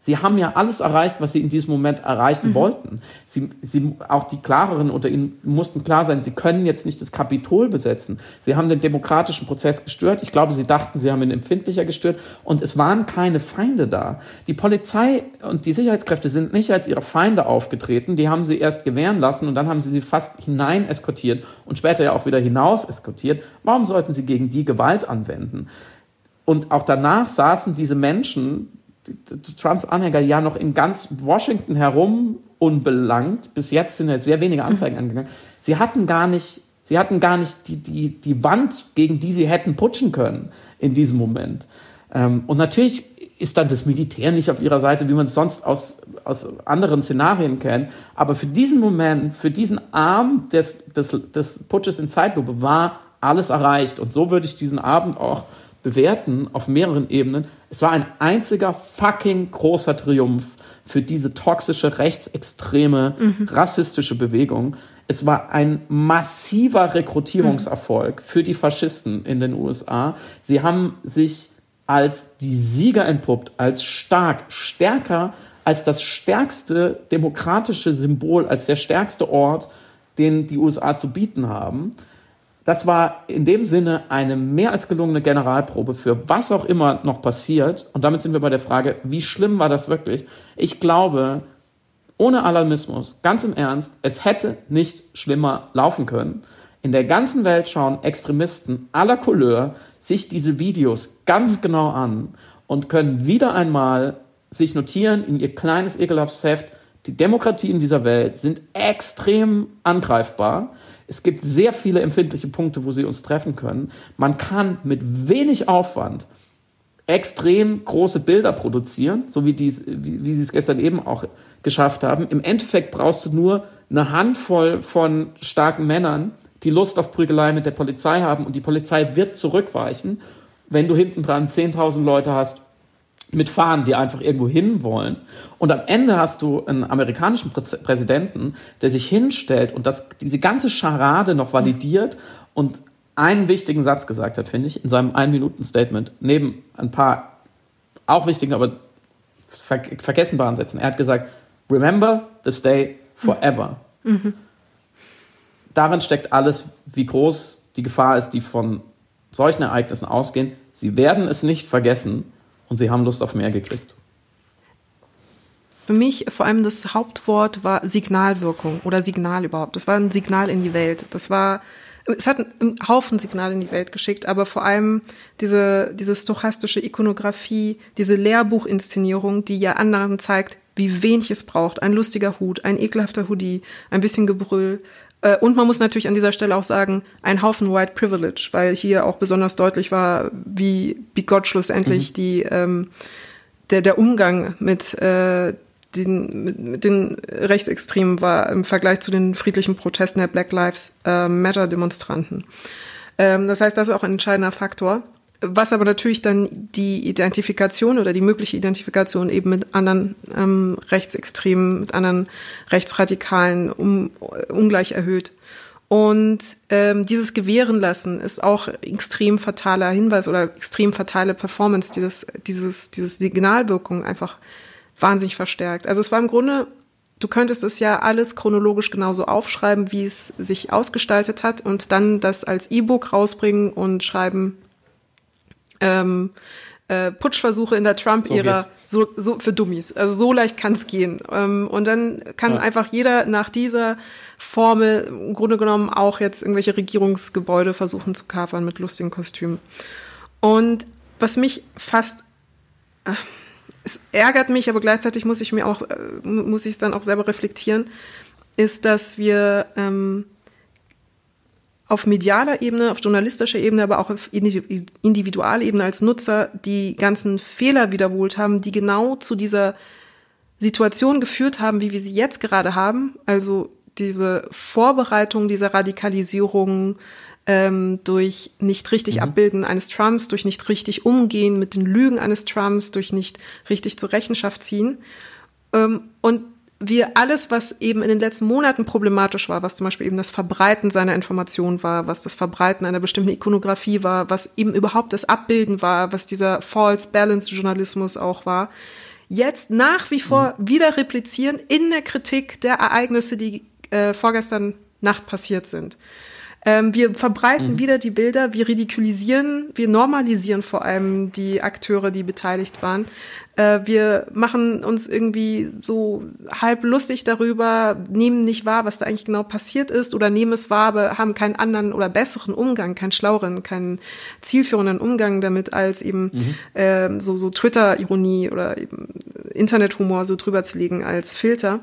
Sie haben ja alles erreicht, was sie in diesem Moment erreichen mhm. wollten. Sie, sie, auch die Klareren unter ihnen mussten klar sein, sie können jetzt nicht das Kapitol besetzen. Sie haben den demokratischen Prozess gestört. Ich glaube, sie dachten, sie haben ihn empfindlicher gestört. Und es waren keine Feinde da. Die Polizei und die Sicherheitskräfte sind nicht als ihre Feinde aufgetreten. Die haben sie erst gewähren lassen und dann haben sie sie fast hinein eskortiert und später ja auch wieder hinaus eskortiert. Warum sollten sie gegen die Gewalt anwenden? Und auch danach saßen diese Menschen, Trumps Anhänger ja noch in ganz Washington herum unbelangt. Bis jetzt sind jetzt sehr wenige Anzeigen mhm. angegangen. Sie hatten gar nicht, sie hatten gar nicht die, die, die Wand, gegen die sie hätten putschen können in diesem Moment. Ähm, und natürlich ist dann das Militär nicht auf ihrer Seite, wie man es sonst aus, aus anderen Szenarien kennt. Aber für diesen Moment, für diesen Arm des, des, des Putsches in Zeitlupe war alles erreicht. Und so würde ich diesen Abend auch bewerten auf mehreren Ebenen. Es war ein einziger fucking großer Triumph für diese toxische, rechtsextreme, mhm. rassistische Bewegung. Es war ein massiver Rekrutierungserfolg mhm. für die Faschisten in den USA. Sie haben sich als die Sieger entpuppt, als stark, stärker als das stärkste demokratische Symbol, als der stärkste Ort, den die USA zu bieten haben. Das war in dem Sinne eine mehr als gelungene Generalprobe für was auch immer noch passiert. Und damit sind wir bei der Frage, wie schlimm war das wirklich? Ich glaube, ohne Alarmismus, ganz im Ernst, es hätte nicht schlimmer laufen können. In der ganzen Welt schauen Extremisten aller Couleur sich diese Videos ganz genau an und können wieder einmal sich notieren in ihr kleines, ekelhaftes Heft, die Demokratien dieser Welt sind extrem angreifbar. Es gibt sehr viele empfindliche Punkte, wo sie uns treffen können. Man kann mit wenig Aufwand extrem große Bilder produzieren, so wie, die, wie, wie sie es gestern eben auch geschafft haben. Im Endeffekt brauchst du nur eine Handvoll von starken Männern, die Lust auf Prügelei mit der Polizei haben und die Polizei wird zurückweichen, wenn du hinten dran 10.000 Leute hast, mit Fahnen, die einfach irgendwo hin wollen. Und am Ende hast du einen amerikanischen Präsidenten, der sich hinstellt und das, diese ganze Scharade noch validiert und einen wichtigen Satz gesagt hat, finde ich, in seinem Ein-Minuten-Statement, neben ein paar auch wichtigen, aber ver vergessenbaren Sätzen. Er hat gesagt, remember this day forever. Mhm. Darin steckt alles, wie groß die Gefahr ist, die von solchen Ereignissen ausgehen. Sie werden es nicht vergessen und sie haben Lust auf mehr gekriegt. Für mich vor allem das Hauptwort war Signalwirkung oder Signal überhaupt. Das war ein Signal in die Welt. Das war, es hat einen Haufen Signale in die Welt geschickt, aber vor allem diese, diese stochastische Ikonografie, diese Lehrbuchinszenierung, die ja anderen zeigt, wie wenig es braucht. Ein lustiger Hut, ein ekelhafter Hoodie, ein bisschen Gebrüll. Äh, und man muss natürlich an dieser Stelle auch sagen, ein Haufen White Privilege, weil hier auch besonders deutlich war, wie bigott schlussendlich mhm. die, ähm, der, der Umgang mit, äh, den, mit, mit den Rechtsextremen war im Vergleich zu den friedlichen Protesten der Black Lives äh, Matter Demonstranten. Ähm, das heißt, das ist auch ein entscheidender Faktor was aber natürlich dann die Identifikation oder die mögliche Identifikation eben mit anderen ähm, Rechtsextremen, mit anderen Rechtsradikalen um, ungleich erhöht. Und ähm, dieses Gewähren lassen ist auch extrem fataler Hinweis oder extrem fatale Performance, dieses, dieses, dieses Signalwirkung einfach wahnsinnig verstärkt. Also es war im Grunde, du könntest es ja alles chronologisch genauso aufschreiben, wie es sich ausgestaltet hat und dann das als E-Book rausbringen und schreiben, ähm, äh, Putschversuche in der Trump-Ära so, so für Dummies. Also so leicht kann es gehen. Ähm, und dann kann ja. einfach jeder nach dieser Formel im Grunde genommen auch jetzt irgendwelche Regierungsgebäude versuchen zu kapern mit lustigen Kostümen. Und was mich fast äh, es ärgert mich, aber gleichzeitig muss ich mir auch äh, muss ich es dann auch selber reflektieren, ist, dass wir ähm, auf medialer Ebene, auf journalistischer Ebene, aber auch auf Individualebene als Nutzer die ganzen Fehler wiederholt haben, die genau zu dieser Situation geführt haben, wie wir sie jetzt gerade haben. Also diese Vorbereitung dieser Radikalisierung ähm, durch nicht richtig mhm. Abbilden eines Trumps, durch nicht richtig Umgehen mit den Lügen eines Trumps, durch nicht richtig zur Rechenschaft ziehen. Ähm, und wir alles, was eben in den letzten Monaten problematisch war, was zum Beispiel eben das Verbreiten seiner Informationen war, was das Verbreiten einer bestimmten Ikonografie war, was eben überhaupt das Abbilden war, was dieser False Balance Journalismus auch war, jetzt nach wie vor mhm. wieder replizieren in der Kritik der Ereignisse, die äh, vorgestern Nacht passiert sind. Ähm, wir verbreiten mhm. wieder die Bilder, wir ridikulisieren, wir normalisieren vor allem die Akteure, die beteiligt waren. Äh, wir machen uns irgendwie so halb lustig darüber, nehmen nicht wahr, was da eigentlich genau passiert ist oder nehmen es wahr, aber haben keinen anderen oder besseren Umgang, keinen schlaueren, keinen zielführenden Umgang damit, als eben mhm. äh, so, so Twitter-Ironie oder eben Internethumor so drüber zu legen als Filter.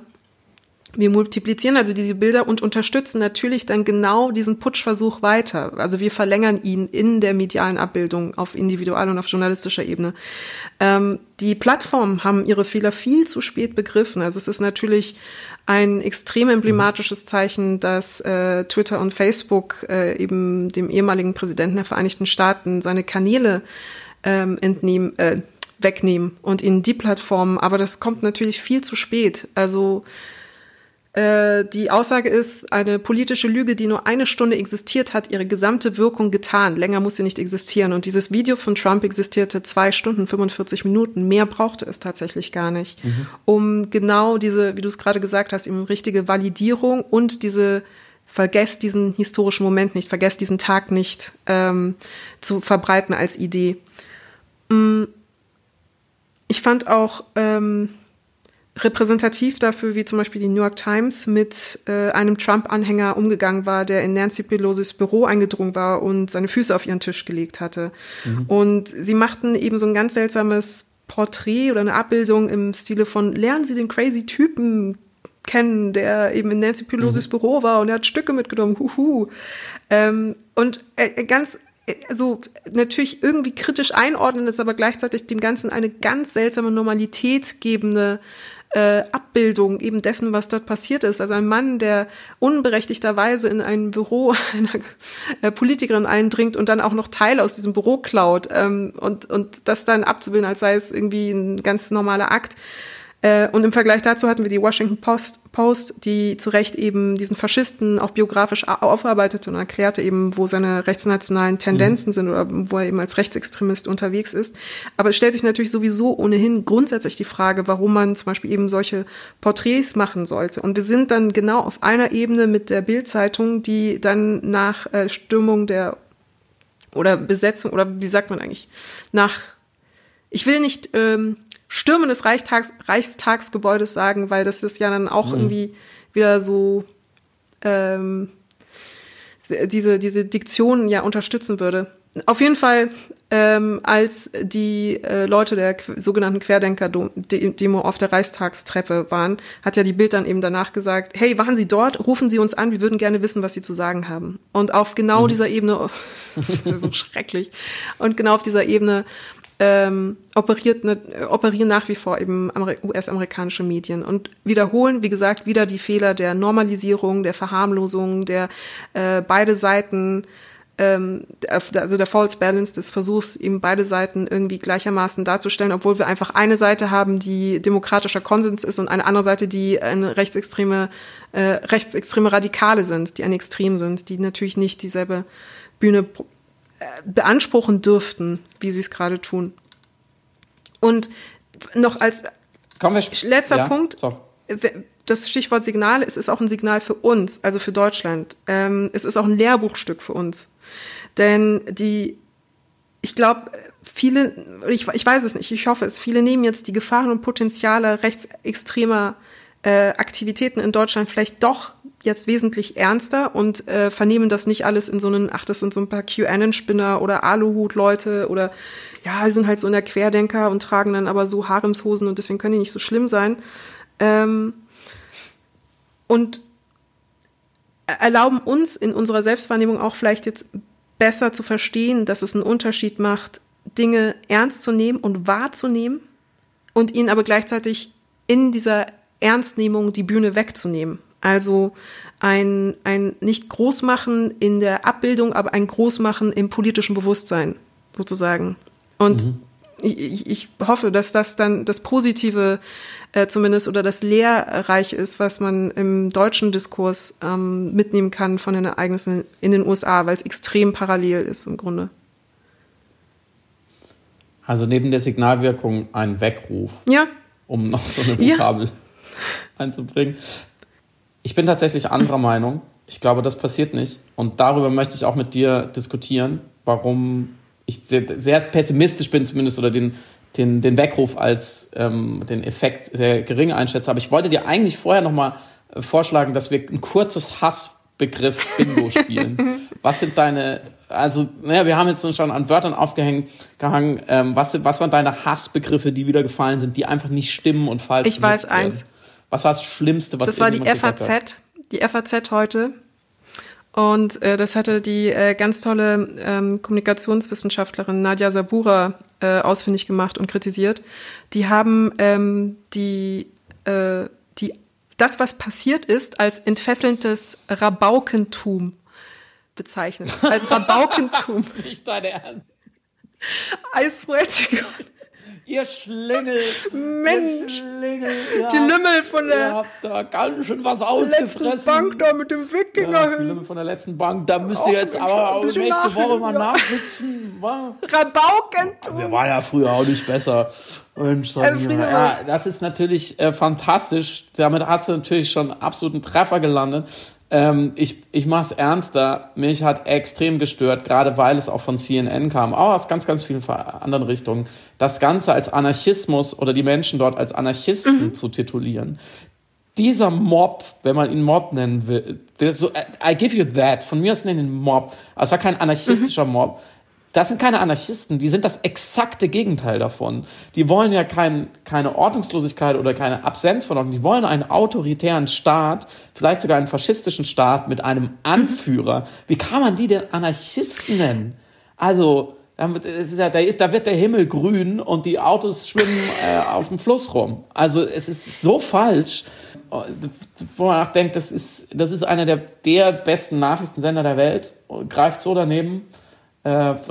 Wir multiplizieren also diese Bilder und unterstützen natürlich dann genau diesen Putschversuch weiter. Also wir verlängern ihn in der medialen Abbildung auf individual und auf journalistischer Ebene. Ähm, die Plattformen haben ihre Fehler viel zu spät begriffen. Also es ist natürlich ein extrem emblematisches Zeichen, dass äh, Twitter und Facebook äh, eben dem ehemaligen Präsidenten der Vereinigten Staaten seine Kanäle ähm, entnehmen, äh, wegnehmen und ihnen die Plattformen. Aber das kommt natürlich viel zu spät. Also äh, die Aussage ist, eine politische Lüge, die nur eine Stunde existiert, hat ihre gesamte Wirkung getan. Länger muss sie nicht existieren. Und dieses Video von Trump existierte zwei Stunden, 45 Minuten. Mehr brauchte es tatsächlich gar nicht, mhm. um genau diese, wie du es gerade gesagt hast, eben richtige Validierung und diese vergesst diesen historischen Moment nicht, vergesst diesen Tag nicht ähm, zu verbreiten als Idee. Mm. Ich fand auch ähm, repräsentativ dafür, wie zum Beispiel die New York Times mit äh, einem Trump-Anhänger umgegangen war, der in Nancy Pelosis Büro eingedrungen war und seine Füße auf ihren Tisch gelegt hatte. Mhm. Und sie machten eben so ein ganz seltsames Porträt oder eine Abbildung im Stile von lernen Sie den crazy Typen kennen, der eben in Nancy Pelosis mhm. Büro war und er hat Stücke mitgenommen, huhu. Ähm, und äh, ganz also natürlich irgendwie kritisch einordnen ist, aber gleichzeitig dem Ganzen eine ganz seltsame Normalität gebende äh, Abbildung eben dessen, was dort passiert ist. Also ein Mann, der unberechtigterweise in ein Büro [laughs] einer äh, Politikerin eindringt und dann auch noch Teile aus diesem Büro klaut ähm, und, und das dann abzubilden, als sei es irgendwie ein ganz normaler Akt. Äh, und im Vergleich dazu hatten wir die Washington Post, Post, die zu Recht eben diesen Faschisten auch biografisch aufarbeitete und erklärte eben, wo seine rechtsnationalen Tendenzen mhm. sind oder wo er eben als Rechtsextremist unterwegs ist. Aber es stellt sich natürlich sowieso ohnehin grundsätzlich die Frage, warum man zum Beispiel eben solche Porträts machen sollte. Und wir sind dann genau auf einer Ebene mit der Bildzeitung, die dann nach äh, Stürmung der oder Besetzung oder wie sagt man eigentlich nach ich will nicht ähm, Stürmen des Reichstags, Reichstagsgebäudes sagen, weil das ist ja dann auch mhm. irgendwie wieder so ähm, diese, diese Diktion ja unterstützen würde. Auf jeden Fall, ähm, als die äh, Leute der sogenannten Querdenker-Demo auf der Reichstagstreppe waren, hat ja die Bild dann eben danach gesagt, hey, waren Sie dort? Rufen Sie uns an, wir würden gerne wissen, was Sie zu sagen haben. Und auf genau mhm. dieser Ebene, [laughs] das ist so [laughs] schrecklich, und genau auf dieser Ebene ähm, operiert ne, operieren nach wie vor eben US-amerikanische Medien und wiederholen, wie gesagt, wieder die Fehler der Normalisierung, der Verharmlosung, der äh, beide Seiten, ähm, also der False Balance des Versuchs, eben beide Seiten irgendwie gleichermaßen darzustellen, obwohl wir einfach eine Seite haben, die demokratischer Konsens ist und eine andere Seite, die eine rechtsextreme, äh, rechtsextreme Radikale sind, die ein Extrem sind, die natürlich nicht dieselbe Bühne beanspruchen dürften, wie sie es gerade tun. Und noch als letzter ja, Punkt, so. das Stichwort Signal, es ist auch ein Signal für uns, also für Deutschland. Ähm, es ist auch ein Lehrbuchstück für uns. Denn die, ich glaube, viele, ich, ich weiß es nicht, ich hoffe es, viele nehmen jetzt die Gefahren und Potenziale rechtsextremer äh, Aktivitäten in Deutschland vielleicht doch jetzt wesentlich ernster und äh, vernehmen das nicht alles in so einen, ach, das sind so ein paar QAnon-Spinner oder Aluhut-Leute oder ja, die sind halt so in der Querdenker und tragen dann aber so Haremshosen und deswegen können die nicht so schlimm sein. Ähm, und erlauben uns in unserer Selbstwahrnehmung auch vielleicht jetzt besser zu verstehen, dass es einen Unterschied macht, Dinge ernst zu nehmen und wahrzunehmen und ihnen aber gleichzeitig in dieser Ernstnehmung die Bühne wegzunehmen. Also ein, ein nicht Großmachen in der Abbildung, aber ein Großmachen im politischen Bewusstsein sozusagen. Und mhm. ich, ich hoffe, dass das dann das Positive äh, zumindest oder das Lehrreich ist, was man im deutschen Diskurs ähm, mitnehmen kann von den Ereignissen in den USA, weil es extrem parallel ist im Grunde. Also neben der Signalwirkung ein Weckruf. Ja. Um noch so eine Vokabel ja. einzubringen. Ich bin tatsächlich anderer Meinung. Ich glaube, das passiert nicht. Und darüber möchte ich auch mit dir diskutieren, warum ich sehr, sehr pessimistisch bin, zumindest, oder den, den, den Weckruf als ähm, den Effekt sehr gering einschätze. Aber ich wollte dir eigentlich vorher nochmal äh, vorschlagen, dass wir ein kurzes Hassbegriff Bingo [laughs] spielen. was sind deine, also, naja, wir haben jetzt schon an Wörtern aufgehängt, gehangen. Ähm, was, sind, was waren deine Hassbegriffe, die wieder gefallen sind, die einfach nicht stimmen und falsch sind? Ich weiß eins. Was war das Schlimmste, was Das war die FAZ, die FAZ heute. Und äh, das hatte die äh, ganz tolle ähm, Kommunikationswissenschaftlerin Nadja Sabura äh, ausfindig gemacht und kritisiert. Die haben ähm, die, äh, die, das, was passiert ist, als entfesselndes Rabaukentum bezeichnet. Als [laughs] Rabaukentum. das ist nicht dein Ernst. I swear to God. Ihr Schlingel. Mensch. Ihr Schlingel, die Lümmel von der. Ihr habt da ganz schön was ausgefressen. Letzten Bank da mit dem Wikinger ja, hin. Die Lümmel von der letzten Bank. Da müsst ihr jetzt aber auch nächste Woche mal ja. nachsitzen. Rabaukentum. Wir waren ja früher auch nicht besser. Mensch, ja, das ist natürlich äh, fantastisch. Damit hast du natürlich schon absoluten Treffer gelandet. Ähm, ich ich mache es ernster. Mich hat extrem gestört, gerade weil es auch von CNN kam, auch aus ganz, ganz vielen anderen Richtungen, das Ganze als Anarchismus oder die Menschen dort als Anarchisten mhm. zu titulieren. Dieser Mob, wenn man ihn Mob nennen will, so, I give you that, von mir aus nennen ihn Mob, es war kein anarchistischer mhm. Mob, das sind keine Anarchisten, die sind das exakte Gegenteil davon. Die wollen ja kein, keine Ordnungslosigkeit oder keine Absenz von Ordnung. Die wollen einen autoritären Staat, vielleicht sogar einen faschistischen Staat mit einem Anführer. Wie kann man die denn Anarchisten nennen? Also, da, ist, da wird der Himmel grün und die Autos schwimmen äh, auf dem Fluss rum. Also es ist so falsch, wo man nachdenkt, das ist, das ist einer der, der besten Nachrichtensender der Welt, greift so daneben. Äh,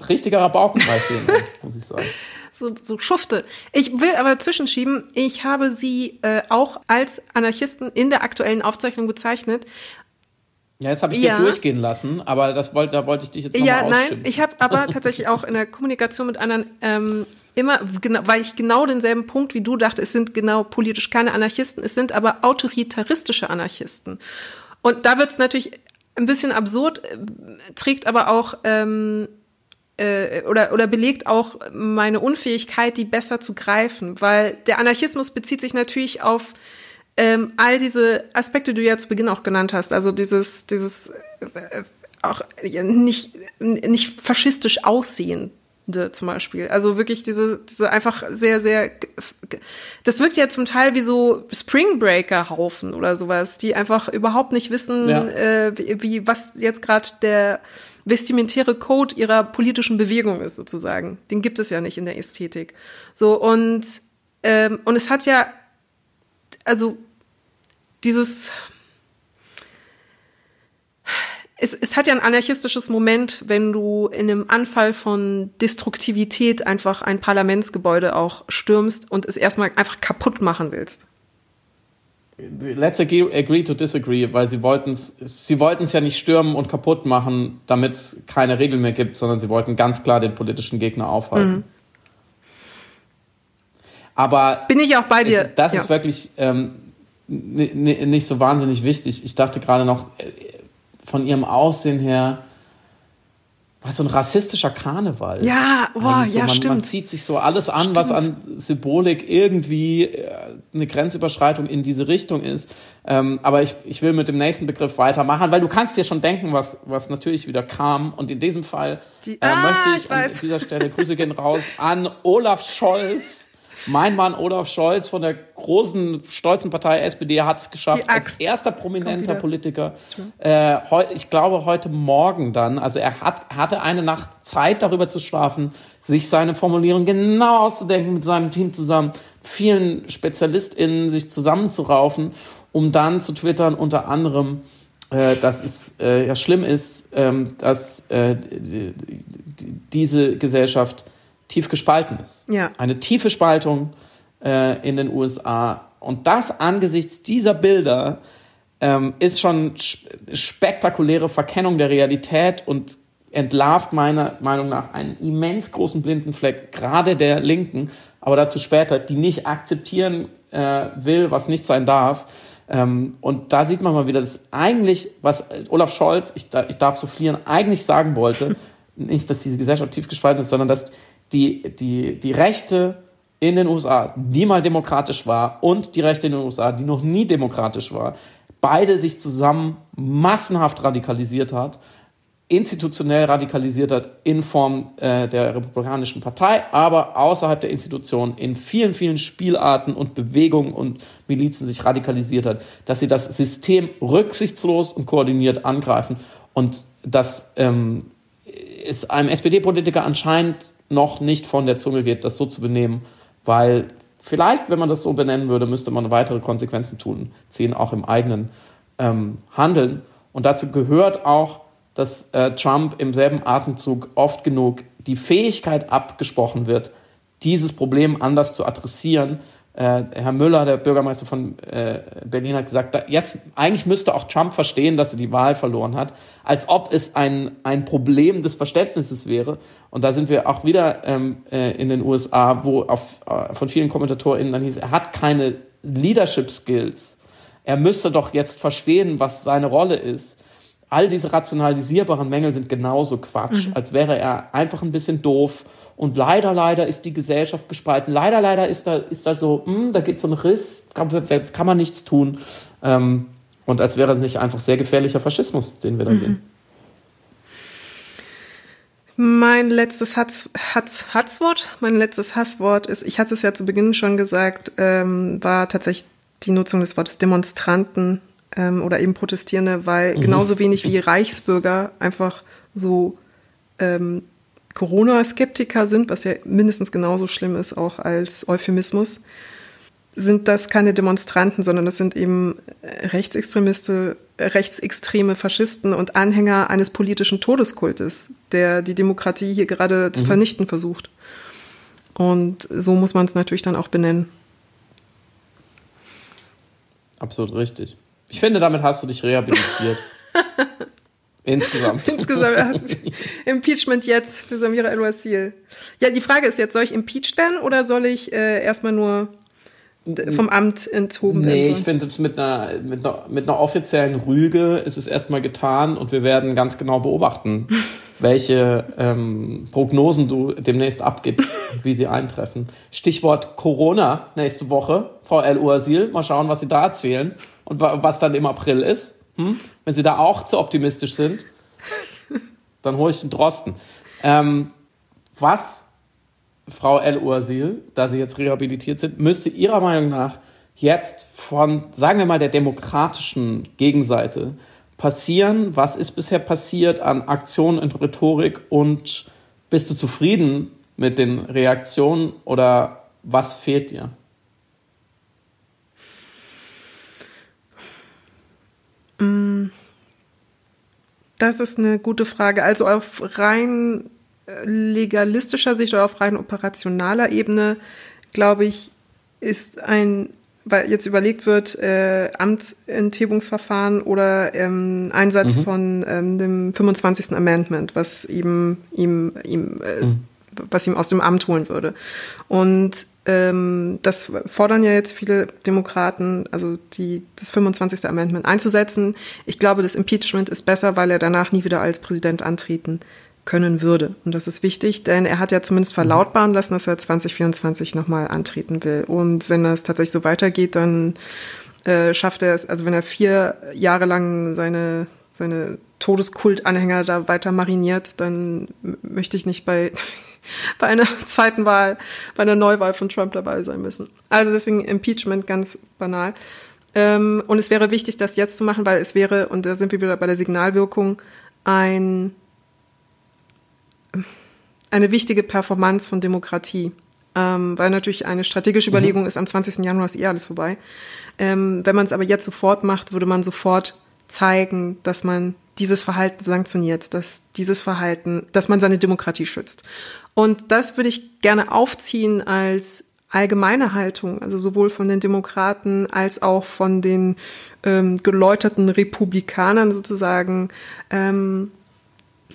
richtiger Rabaukenpreis hier, [laughs] muss ich sagen. so, so Schufte. Ich will aber zwischenschieben, ich habe sie äh, auch als Anarchisten in der aktuellen Aufzeichnung bezeichnet. Ja, jetzt habe ich Ja. dir durchgehen lassen, aber das wollte, da wollte ich dich jetzt Ja, nochmal nein, ausschimpfen. ich habe aber tatsächlich auch in der Kommunikation mit anderen ähm, immer, genau, weil ich genau denselben Punkt wie du dachte, es sind genau politisch keine Anarchisten, es sind aber autoritaristische Anarchisten. Und da wird es natürlich ein bisschen absurd, äh, trägt aber auch ähm, äh, oder, oder belegt auch meine Unfähigkeit, die besser zu greifen, weil der Anarchismus bezieht sich natürlich auf ähm, all diese Aspekte, die du ja zu Beginn auch genannt hast, also dieses, dieses äh, auch nicht, nicht faschistisch aussehende zum Beispiel. Also wirklich diese, diese einfach sehr, sehr, das wirkt ja zum Teil wie so Spring Breaker Haufen oder sowas, die einfach überhaupt nicht wissen, Ja. äh, wie, was jetzt gerade der vestimentäre Code ihrer politischen Bewegung ist sozusagen. Den gibt es ja nicht in der Ästhetik. So und ähm, und es hat ja also dieses es, es hat ja ein anarchistisches Moment, wenn du in einem Anfall von Destruktivität einfach ein Parlamentsgebäude auch stürmst und es erstmal einfach kaputt machen willst. Let's agree, agree to disagree, weil sie wollten es sie wollten's ja nicht stürmen und kaputt machen, damit es keine Regeln mehr gibt, sondern sie wollten ganz klar den politischen Gegner aufhalten. Mhm. Aber Bin ich auch bei dir. es ist, das ja. ist wirklich ähm, ni- ni- nicht so wahnsinnig wichtig. Ich dachte gerade noch, äh, von ihrem Aussehen her, so ein rassistischer Karneval. Ja, boah, so, ja, man, stimmt. Man zieht sich so alles an, was an Symbolik irgendwie äh, eine Grenzüberschreitung in diese Richtung ist. Ähm, aber ich, ich will mit dem nächsten Begriff weitermachen, weil du kannst dir schon denken, was, was natürlich wieder kam. Und in diesem Fall Die- äh, Ah, möchte ich ich, an dieser Stelle Grüße gehen raus an Olaf Scholz. Mein Mann Olaf Scholz von der großen, stolzen Partei SPD hat es geschafft, als erster prominenter. Politiker, äh, ich glaube heute Morgen dann, also er hat, hatte eine Nacht Zeit darüber zu schlafen, sich seine Formulierung genau auszudenken mit seinem Team zusammen, vielen SpezialistInnen sich zusammenzuraufen, um dann zu twittern unter anderem, äh, dass es äh, ja schlimm ist, ähm, dass äh, die, die, diese Gesellschaft tief gespalten ist. Ja. Eine tiefe Spaltung äh, in den USA. Und das angesichts dieser Bilder ähm, ist schon sch- spektakuläre Verkennung der Realität und entlarvt meiner Meinung nach einen immens großen blinden Fleck, gerade der Linken, aber dazu später, die nicht akzeptieren äh, will, was nicht sein darf. Ähm, und da sieht man mal wieder, dass eigentlich, was Olaf Scholz, ich, ich darf so fliehen, eigentlich sagen wollte, [laughs] nicht, dass diese Gesellschaft tief gespalten ist, sondern dass die, die, die Rechte in den USA, die mal demokratisch war, und die Rechte in den USA, die noch nie demokratisch war, beide sich zusammen massenhaft radikalisiert hat, institutionell radikalisiert hat in Form äh, der Republikanischen Partei, aber außerhalb der Institution in vielen, vielen Spielarten und Bewegungen und Milizen sich radikalisiert hat, dass sie das System rücksichtslos und koordiniert angreifen und das ähm, es einem SPD-Politiker anscheinend noch nicht von der Zunge geht, das so zu benehmen, weil vielleicht, wenn man das so benennen würde, müsste man weitere Konsequenzen tun, ziehen, auch im eigenen ähm, Handeln. Und dazu gehört auch, dass äh, Trump im selben Atemzug oft genug die Fähigkeit abgesprochen wird, dieses Problem anders zu adressieren. Äh, Herr Müller, der Bürgermeister von äh, Berlin, hat gesagt, da, jetzt eigentlich müsste auch Trump verstehen, dass er die Wahl verloren hat, als ob es ein, ein Problem des Verständnisses wäre. Und da sind wir auch wieder ähm, äh, in den USA, wo auf, äh, von vielen KommentatorInnen dann hieß, er hat keine Leadership Skills. Er müsste doch jetzt verstehen, was seine Rolle ist. All diese rationalisierbaren Mängel sind genauso Quatsch, als wäre er einfach ein bisschen doof. Und leider, leider ist die Gesellschaft gespalten. Leider, leider ist da, ist da so, hm, da geht so ein Riss, kann, kann man nichts tun. Ähm, und als wäre es nicht einfach sehr gefährlicher Faschismus, den wir da sehen. Mein letztes Hatz, Hatz, Hatzwort, mein letztes Hasswort ist, ich hatte es ja zu Beginn schon gesagt, ähm, war tatsächlich die Nutzung des Wortes Demonstranten ähm, oder eben Protestierende, weil genauso wenig wie Reichsbürger einfach so ähm, Corona-Skeptiker sind, was ja mindestens genauso schlimm ist, auch als Euphemismus, sind das keine Demonstranten, sondern das sind eben äh, Rechtsextremiste, äh, rechtsextreme Faschisten und Anhänger eines politischen Todeskultes, der die Demokratie hier gerade zu vernichten versucht. Und so muss man es natürlich dann auch benennen. Absolut richtig. Ich finde, damit hast du dich rehabilitiert. [laughs] Insgesamt. [laughs] Insgesamt. Impeachment jetzt für Samira El-Wasil. Ja, die Frage ist jetzt, soll ich impeached werden oder soll ich äh, erstmal nur vom Amt enthoben nee, werden? Nee, ich finde, mit einer, mit, einer, mit einer offiziellen Rüge ist es erstmal getan und wir werden ganz genau beobachten, [laughs] welche ähm, Prognosen du demnächst abgibst, wie sie eintreffen. Stichwort Corona nächste Woche, Frau El-Uasil. Mal schauen, was Sie da erzählen und was dann im April ist. Hm? Wenn Sie da auch zu optimistisch sind, dann hole ich den Drosten. Ähm, was, Frau El-Ursil, da Sie jetzt rehabilitiert sind, müsste Ihrer Meinung nach jetzt von, sagen wir mal, der demokratischen Gegenseite passieren? Was ist bisher passiert an Aktionen und Rhetorik und bist du zufrieden mit den Reaktionen oder was fehlt dir? Das ist eine gute Frage. Also auf rein äh, legalistischer Sicht oder auf rein operationaler Ebene, glaube ich, ist ein, weil jetzt überlegt wird, äh, Amtsenthebungsverfahren oder ähm, Einsatz mhm. von ähm, dem 25. Amendment, was ihm, ihm, ihm äh, mhm was ihm aus dem Amt holen würde. Und ähm, das fordern ja jetzt viele Demokraten, also die, das 25. Amendment einzusetzen. Ich glaube, das Impeachment ist besser, weil er danach nie wieder als Präsident antreten können würde. Und das ist wichtig, denn er hat ja zumindest mhm. verlautbaren lassen, dass er 2024 nochmal antreten will. Und wenn das tatsächlich so weitergeht, dann äh, schafft er es, also wenn er vier Jahre lang seine, seine Todeskult-Anhänger da weiter mariniert, dann möchte ich nicht bei [laughs] bei einer zweiten Wahl, bei einer Neuwahl von Trump dabei sein müssen. Also deswegen Impeachment ganz banal. Ähm, und es wäre wichtig, das jetzt zu machen, weil es wäre, und da sind wir wieder bei der Signalwirkung, ein, eine wichtige Performance von Demokratie. Ähm, weil natürlich eine strategische mhm. Überlegung mhm. ist, am 20. Januar ist eh alles vorbei. Ähm, wenn man es aber jetzt sofort macht, würde man sofort zeigen, dass man dieses Verhalten sanktioniert, dass dieses Verhalten, dass man seine Demokratie schützt. Und das würde ich gerne aufziehen als allgemeine Haltung, also sowohl von den Demokraten als auch von den ähm, geläuterten Republikanern sozusagen, ähm,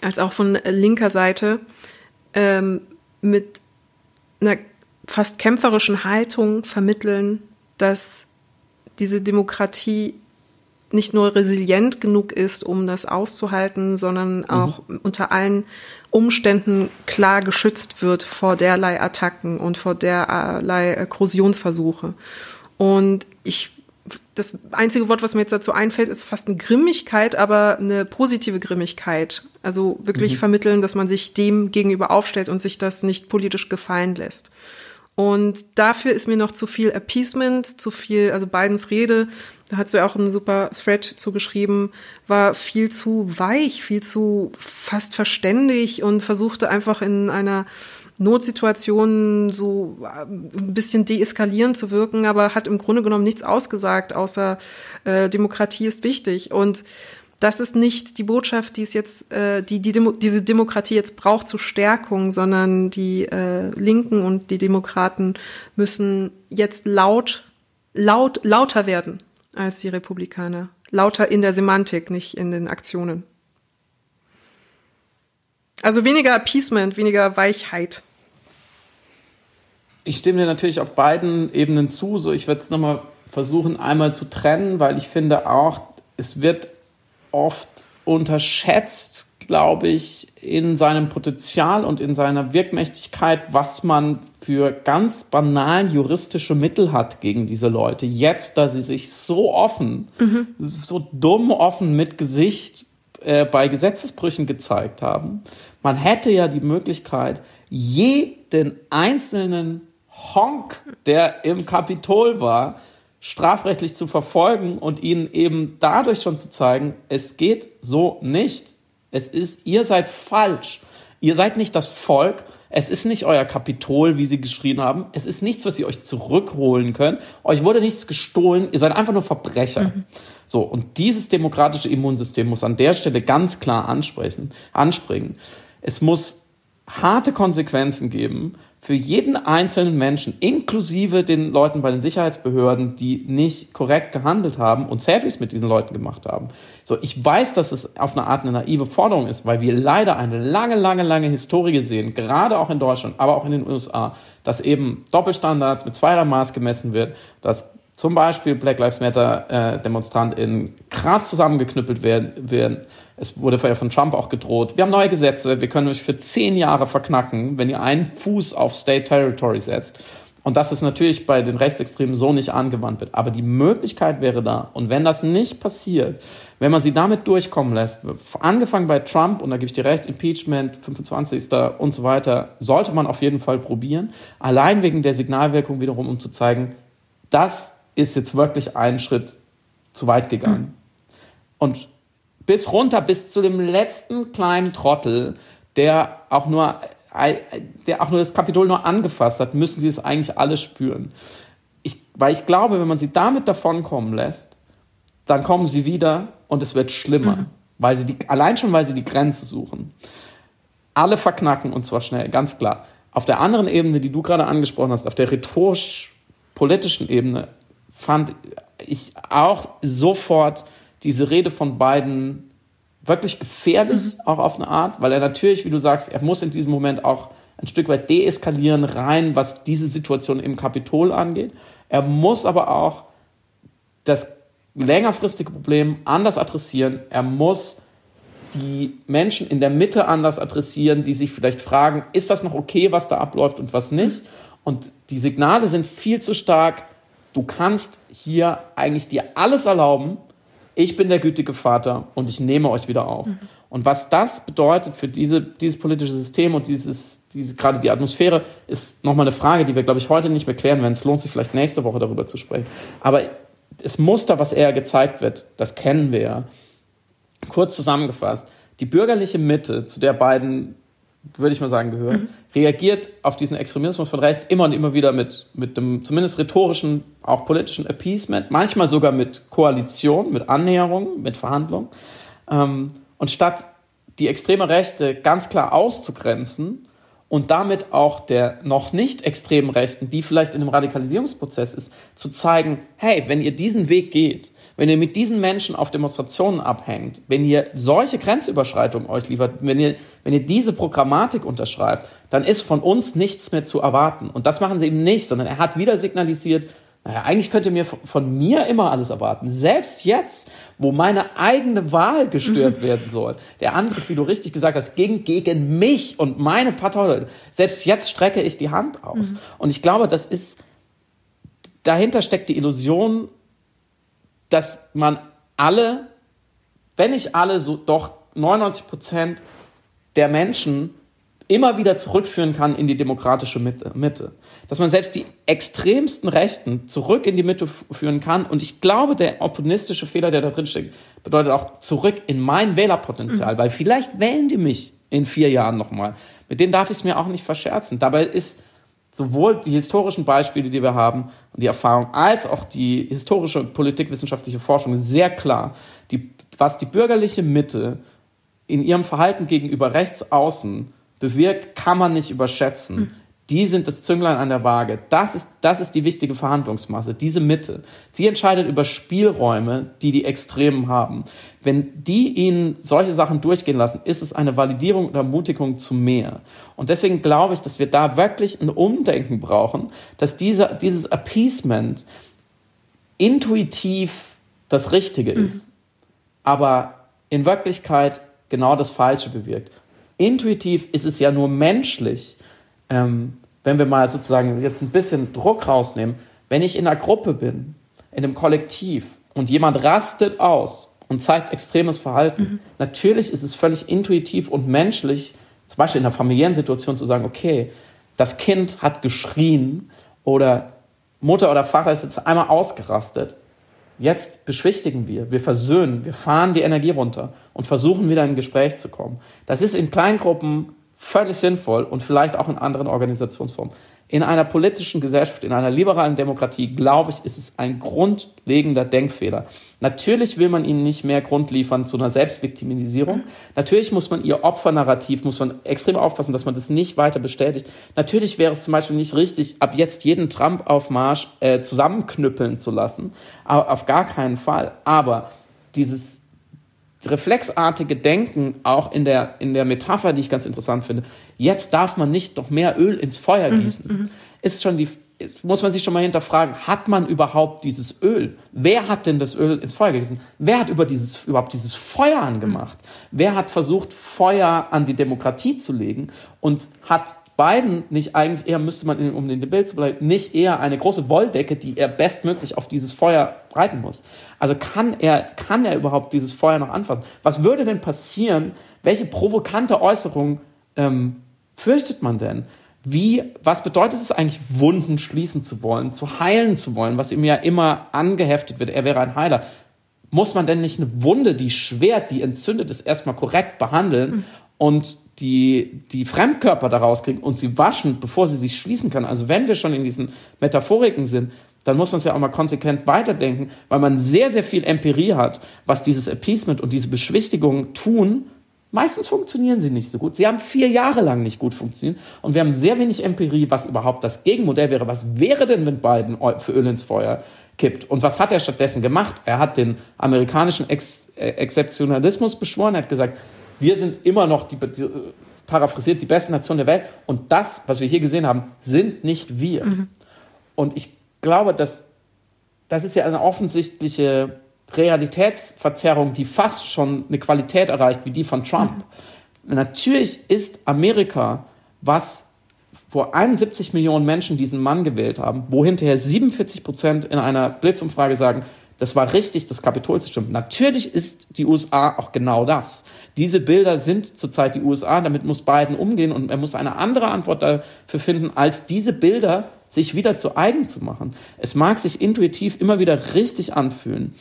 als auch von linker Seite, ähm, mit einer fast kämpferischen Haltung vermitteln, dass diese Demokratie nicht nur resilient genug ist, um das auszuhalten, sondern mhm. auch mhm. unter allen Umständen klar geschützt wird vor derlei Attacken und vor derlei äh, Korrosionsversuche. Und ich, das einzige Wort, was mir jetzt dazu einfällt, ist fast eine Grimmigkeit, aber eine positive Grimmigkeit. Also wirklich mhm. vermitteln, dass man sich dem gegenüber aufstellt und sich das nicht politisch gefallen lässt. Und dafür ist mir noch zu viel Appeasement, zu viel, also Bidens Rede, da hast du ja auch einen super Thread zugeschrieben, war viel zu weich, viel zu fast verständig und versuchte einfach in einer Notsituation so äh, ein bisschen deeskalierend zu wirken, aber hat im Grunde genommen nichts ausgesagt, außer äh, Demokratie ist wichtig. Und das ist nicht die Botschaft, die es jetzt, äh, die, die Demo diese Demokratie jetzt braucht zur Stärkung, sondern die äh, Linken und die Demokraten müssen jetzt laut, laut, lauter werden als die Republikaner. Lauter in der Semantik, nicht in den Aktionen. Also weniger Appeasement, weniger Weichheit. Ich stimme dir natürlich auf beiden Ebenen zu. So, ich werde es nochmal versuchen, einmal zu trennen, weil ich finde auch, es wird oft unterschätzt, glaube ich, in seinem Potenzial und in seiner Wirkmächtigkeit, was man für ganz banal juristische Mittel hat gegen diese Leute. Jetzt, da sie sich so offen, mhm. so dumm offen mit Gesicht äh, bei Gesetzesbrüchen gezeigt haben. Man hätte ja die Möglichkeit, jeden einzelnen Honk, der im Kapitol war, strafrechtlich zu verfolgen und ihnen eben dadurch schon zu zeigen, es geht so nicht. Es ist, ihr seid falsch. Ihr seid nicht das Volk. Es ist nicht euer Kapitol, wie sie geschrien haben. Es ist nichts, was ihr euch zurückholen könnt. Euch wurde nichts gestohlen. Ihr seid einfach nur Verbrecher. Mhm. So. Und dieses demokratische Immunsystem muss an der Stelle ganz klar ansprechen, anspringen. Es muss harte Konsequenzen geben für jeden einzelnen Menschen, inklusive den Leuten bei den Sicherheitsbehörden, die nicht korrekt gehandelt haben und Selfies mit diesen Leuten gemacht haben. So, ich weiß, dass es auf eine Art eine naive Forderung ist, weil wir leider eine lange, lange, lange Historie sehen, gerade auch in Deutschland, aber auch in den USA, dass eben Doppelstandards mit zweierlei Maß gemessen wird, dass zum Beispiel Black Lives Matter äh, DemonstrantInnen krass zusammengeknüppelt werden, werden. Es wurde vorher von Trump auch gedroht. Wir haben neue Gesetze, wir können euch für zehn Jahre verknacken, wenn ihr einen Fuß auf State Territory setzt. Und dass es natürlich bei den Rechtsextremen so nicht angewandt wird. Aber die Möglichkeit wäre da. Und wenn das nicht passiert, wenn man sie damit durchkommen lässt, angefangen bei Trump, und da gebe ich dir recht, Impeachment, 25. und so weiter, sollte man auf jeden Fall probieren. Allein wegen der Signalwirkung wiederum, um zu zeigen, das ist jetzt wirklich einen Schritt zu weit gegangen. Mhm. Und bis runter, bis zu dem letzten kleinen Trottel, der auch nur, der auch nur das Kapitol nur angefasst hat, müssen sie es eigentlich alle spüren. Ich, weil ich glaube, wenn man sie damit davonkommen lässt, dann kommen sie wieder und es wird schlimmer. Mhm. Weil sie die, allein schon, weil sie die Grenze suchen. Alle verknacken und zwar schnell, ganz klar. Auf der anderen Ebene, die du gerade angesprochen hast, auf der rhetorisch-politischen Ebene, fand ich auch sofort diese Rede von beiden wirklich gefährlich, mhm. auch auf eine Art, weil er natürlich, wie du sagst, er muss in diesem Moment auch ein Stück weit deeskalieren rein, was diese Situation im Kapitol angeht. Er muss aber auch das längerfristige Problem anders adressieren. Er muss die Menschen in der Mitte anders adressieren, die sich vielleicht fragen, ist das noch okay, was da abläuft und was nicht? Und die Signale sind viel zu stark, du kannst hier eigentlich dir alles erlauben. Ich bin der gütige Vater und ich nehme euch wieder auf. Mhm. Und was das bedeutet für diese, dieses politische System und dieses, diese, gerade die Atmosphäre, ist nochmal eine Frage, die wir, glaube ich, heute nicht mehr klären werden. Es lohnt sich vielleicht nächste Woche darüber zu sprechen. Aber das Muster, was eher gezeigt wird, das kennen wir ja. Kurz zusammengefasst, die bürgerliche Mitte, zu der beiden würde ich mal sagen, gehören, mhm. reagiert auf diesen Extremismus von rechts immer und immer wieder mit, mit dem zumindest rhetorischen, auch politischen Appeasement, manchmal sogar mit Koalition, mit Annäherung, mit Verhandlung. Ähm, und statt die extreme Rechte ganz klar auszugrenzen und damit auch der noch nicht extremen Rechten, die vielleicht in einem Radikalisierungsprozess ist, zu zeigen, hey, wenn ihr diesen Weg geht, wenn ihr mit diesen Menschen auf Demonstrationen abhängt, wenn ihr solche Grenzüberschreitungen euch liefert, wenn ihr, wenn ihr diese Programmatik unterschreibt, dann ist von uns nichts mehr zu erwarten. Und das machen sie eben nicht, sondern er hat wieder signalisiert, naja, eigentlich könnt ihr mir von mir immer alles erwarten. Selbst jetzt, wo meine eigene Wahl gestört [laughs] werden soll. Der Angriff, wie du richtig gesagt hast, ging gegen mich und meine Partei. Selbst jetzt strecke ich die Hand aus. Mhm. Und ich glaube, das ist, dahinter steckt die Illusion, dass man alle, wenn nicht alle, so doch 99 Prozent der Menschen immer wieder zurückführen kann in die demokratische Mitte. Dass man selbst die extremsten Rechten zurück in die Mitte führen kann. Und ich glaube, der opportunistische Fehler, der da drin steckt, bedeutet auch zurück in mein Wählerpotenzial, mhm. weil vielleicht wählen die mich in vier Jahren nochmal. Mit denen darf ich es mir auch nicht verscherzen. Dabei ist sowohl die historischen Beispiele, die wir haben und die Erfahrung, als auch die historische und politikwissenschaftliche Forschung sehr klar, die, was die bürgerliche Mitte in ihrem Verhalten gegenüber rechts außen bewirkt, kann man nicht überschätzen. Die sind das Zünglein an der Waage. Das ist, das ist die wichtige Verhandlungsmasse, diese Mitte. Sie entscheidet über Spielräume, die die Extremen haben. Wenn die ihnen solche Sachen durchgehen lassen, ist es eine Validierung und Ermutigung zu mehr. Und deswegen glaube ich, dass wir da wirklich ein Umdenken brauchen, dass dieser, dieses Appeasement intuitiv das Richtige mhm. ist, aber in Wirklichkeit genau das Falsche bewirkt. Intuitiv ist es ja nur menschlich, ähm, wenn wir mal sozusagen jetzt ein bisschen Druck rausnehmen, wenn ich in einer Gruppe bin, in einem Kollektiv und jemand rastet aus und zeigt extremes Verhalten, mhm. natürlich ist es völlig intuitiv und menschlich, zum Beispiel in einer familiären Situation zu sagen, okay, das Kind hat geschrien oder Mutter oder Vater ist jetzt einmal ausgerastet. Jetzt beschwichtigen wir, wir versöhnen, wir fahren die Energie runter und versuchen wieder in ein Gespräch zu kommen. Das ist in Kleingruppen völlig sinnvoll und vielleicht auch in anderen Organisationsformen. in einer politischen Gesellschaft, in einer liberalen Demokratie, glaube ich, ist es ein grundlegender Denkfehler. Natürlich will man ihnen nicht mehr Grund liefern zu einer Selbstviktimisierung. Natürlich muss man ihr Opfernarrativ, muss man extrem aufpassen, dass man das nicht weiter bestätigt. Natürlich wäre es zum Beispiel nicht richtig, ab jetzt jeden Trump-Aufmarsch äh, zusammenknüppeln zu lassen. Aber auf gar keinen Fall. Aber dieses reflexartige Denken, auch in der, in der Metapher, die ich ganz interessant finde, jetzt darf man nicht noch mehr Öl ins Feuer mhm, gießen, mhm, ist schon die, muss man sich schon mal hinterfragen, hat man überhaupt dieses Öl? Wer hat denn das Öl ins Feuer gegießen? Wer hat über dieses, überhaupt dieses Feuer angemacht? Mhm. Wer hat versucht, Feuer an die Demokratie zu legen und hat Biden nicht eigentlich eher, müsste man, um in dem Bild zu bleiben, nicht eher eine große Wolldecke, die er bestmöglich auf dieses Feuer breiten muss. Also kann er, kann er überhaupt dieses Feuer noch anfassen? Was würde denn passieren? Welche provokante Äußerung ähm, fürchtet man denn? Wie, was bedeutet es eigentlich, Wunden schließen zu wollen, zu heilen zu wollen, was ihm ja immer angeheftet wird? Er wäre ein Heiler. Muss man denn nicht eine Wunde, die schwert, die entzündet ist, erstmal korrekt behandeln mhm. und die, die Fremdkörper daraus kriegen und sie waschen, bevor sie sich schließen kann. Also wenn wir schon in diesen Metaphoriken sind, dann muss man es ja auch mal konsequent weiterdenken, weil man sehr, sehr viel Empirie hat, was dieses Appeasement und diese Beschwichtigung tun. Meistens funktionieren sie nicht so gut. Sie haben vier Jahre lang nicht gut funktioniert und wir haben sehr wenig Empirie, was überhaupt das Gegenmodell wäre. Was wäre denn, wenn Biden für Öl ins Feuer kippt? Und was hat er stattdessen gemacht? Er hat den amerikanischen Ex Exzeptionalismus beschworen. Er hat gesagt, wir sind immer noch die, die paraphrasiert die beste Nation der Welt. Und das, was wir hier gesehen haben, sind nicht wir. Mhm. Und ich glaube, dass das ist ja eine offensichtliche Realitätsverzerrung, die fast schon eine Qualität erreicht wie die von Trump. Mhm. Natürlich ist Amerika, was vor 71 Millionen Menschen diesen Mann gewählt haben, wo hinterher 47 Prozent in einer Blitzumfrage sagen, das war richtig, das Kapitol zu stimmen. Natürlich ist die USA auch genau das. Diese Bilder sind zurzeit die USA, damit muss Biden umgehen und er muss eine andere Antwort dafür finden, als diese Bilder sich wieder zu eigen zu machen. Es mag sich intuitiv immer wieder richtig anfühlen,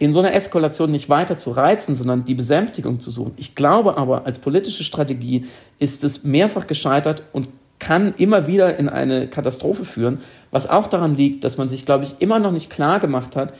in so einer Eskalation nicht weiter zu reizen, sondern die Besänftigung zu suchen. Ich glaube aber, als politische Strategie ist es mehrfach gescheitert und kann immer wieder in eine Katastrophe führen, was auch daran liegt, dass man sich, glaube ich, immer noch nicht klar gemacht hat,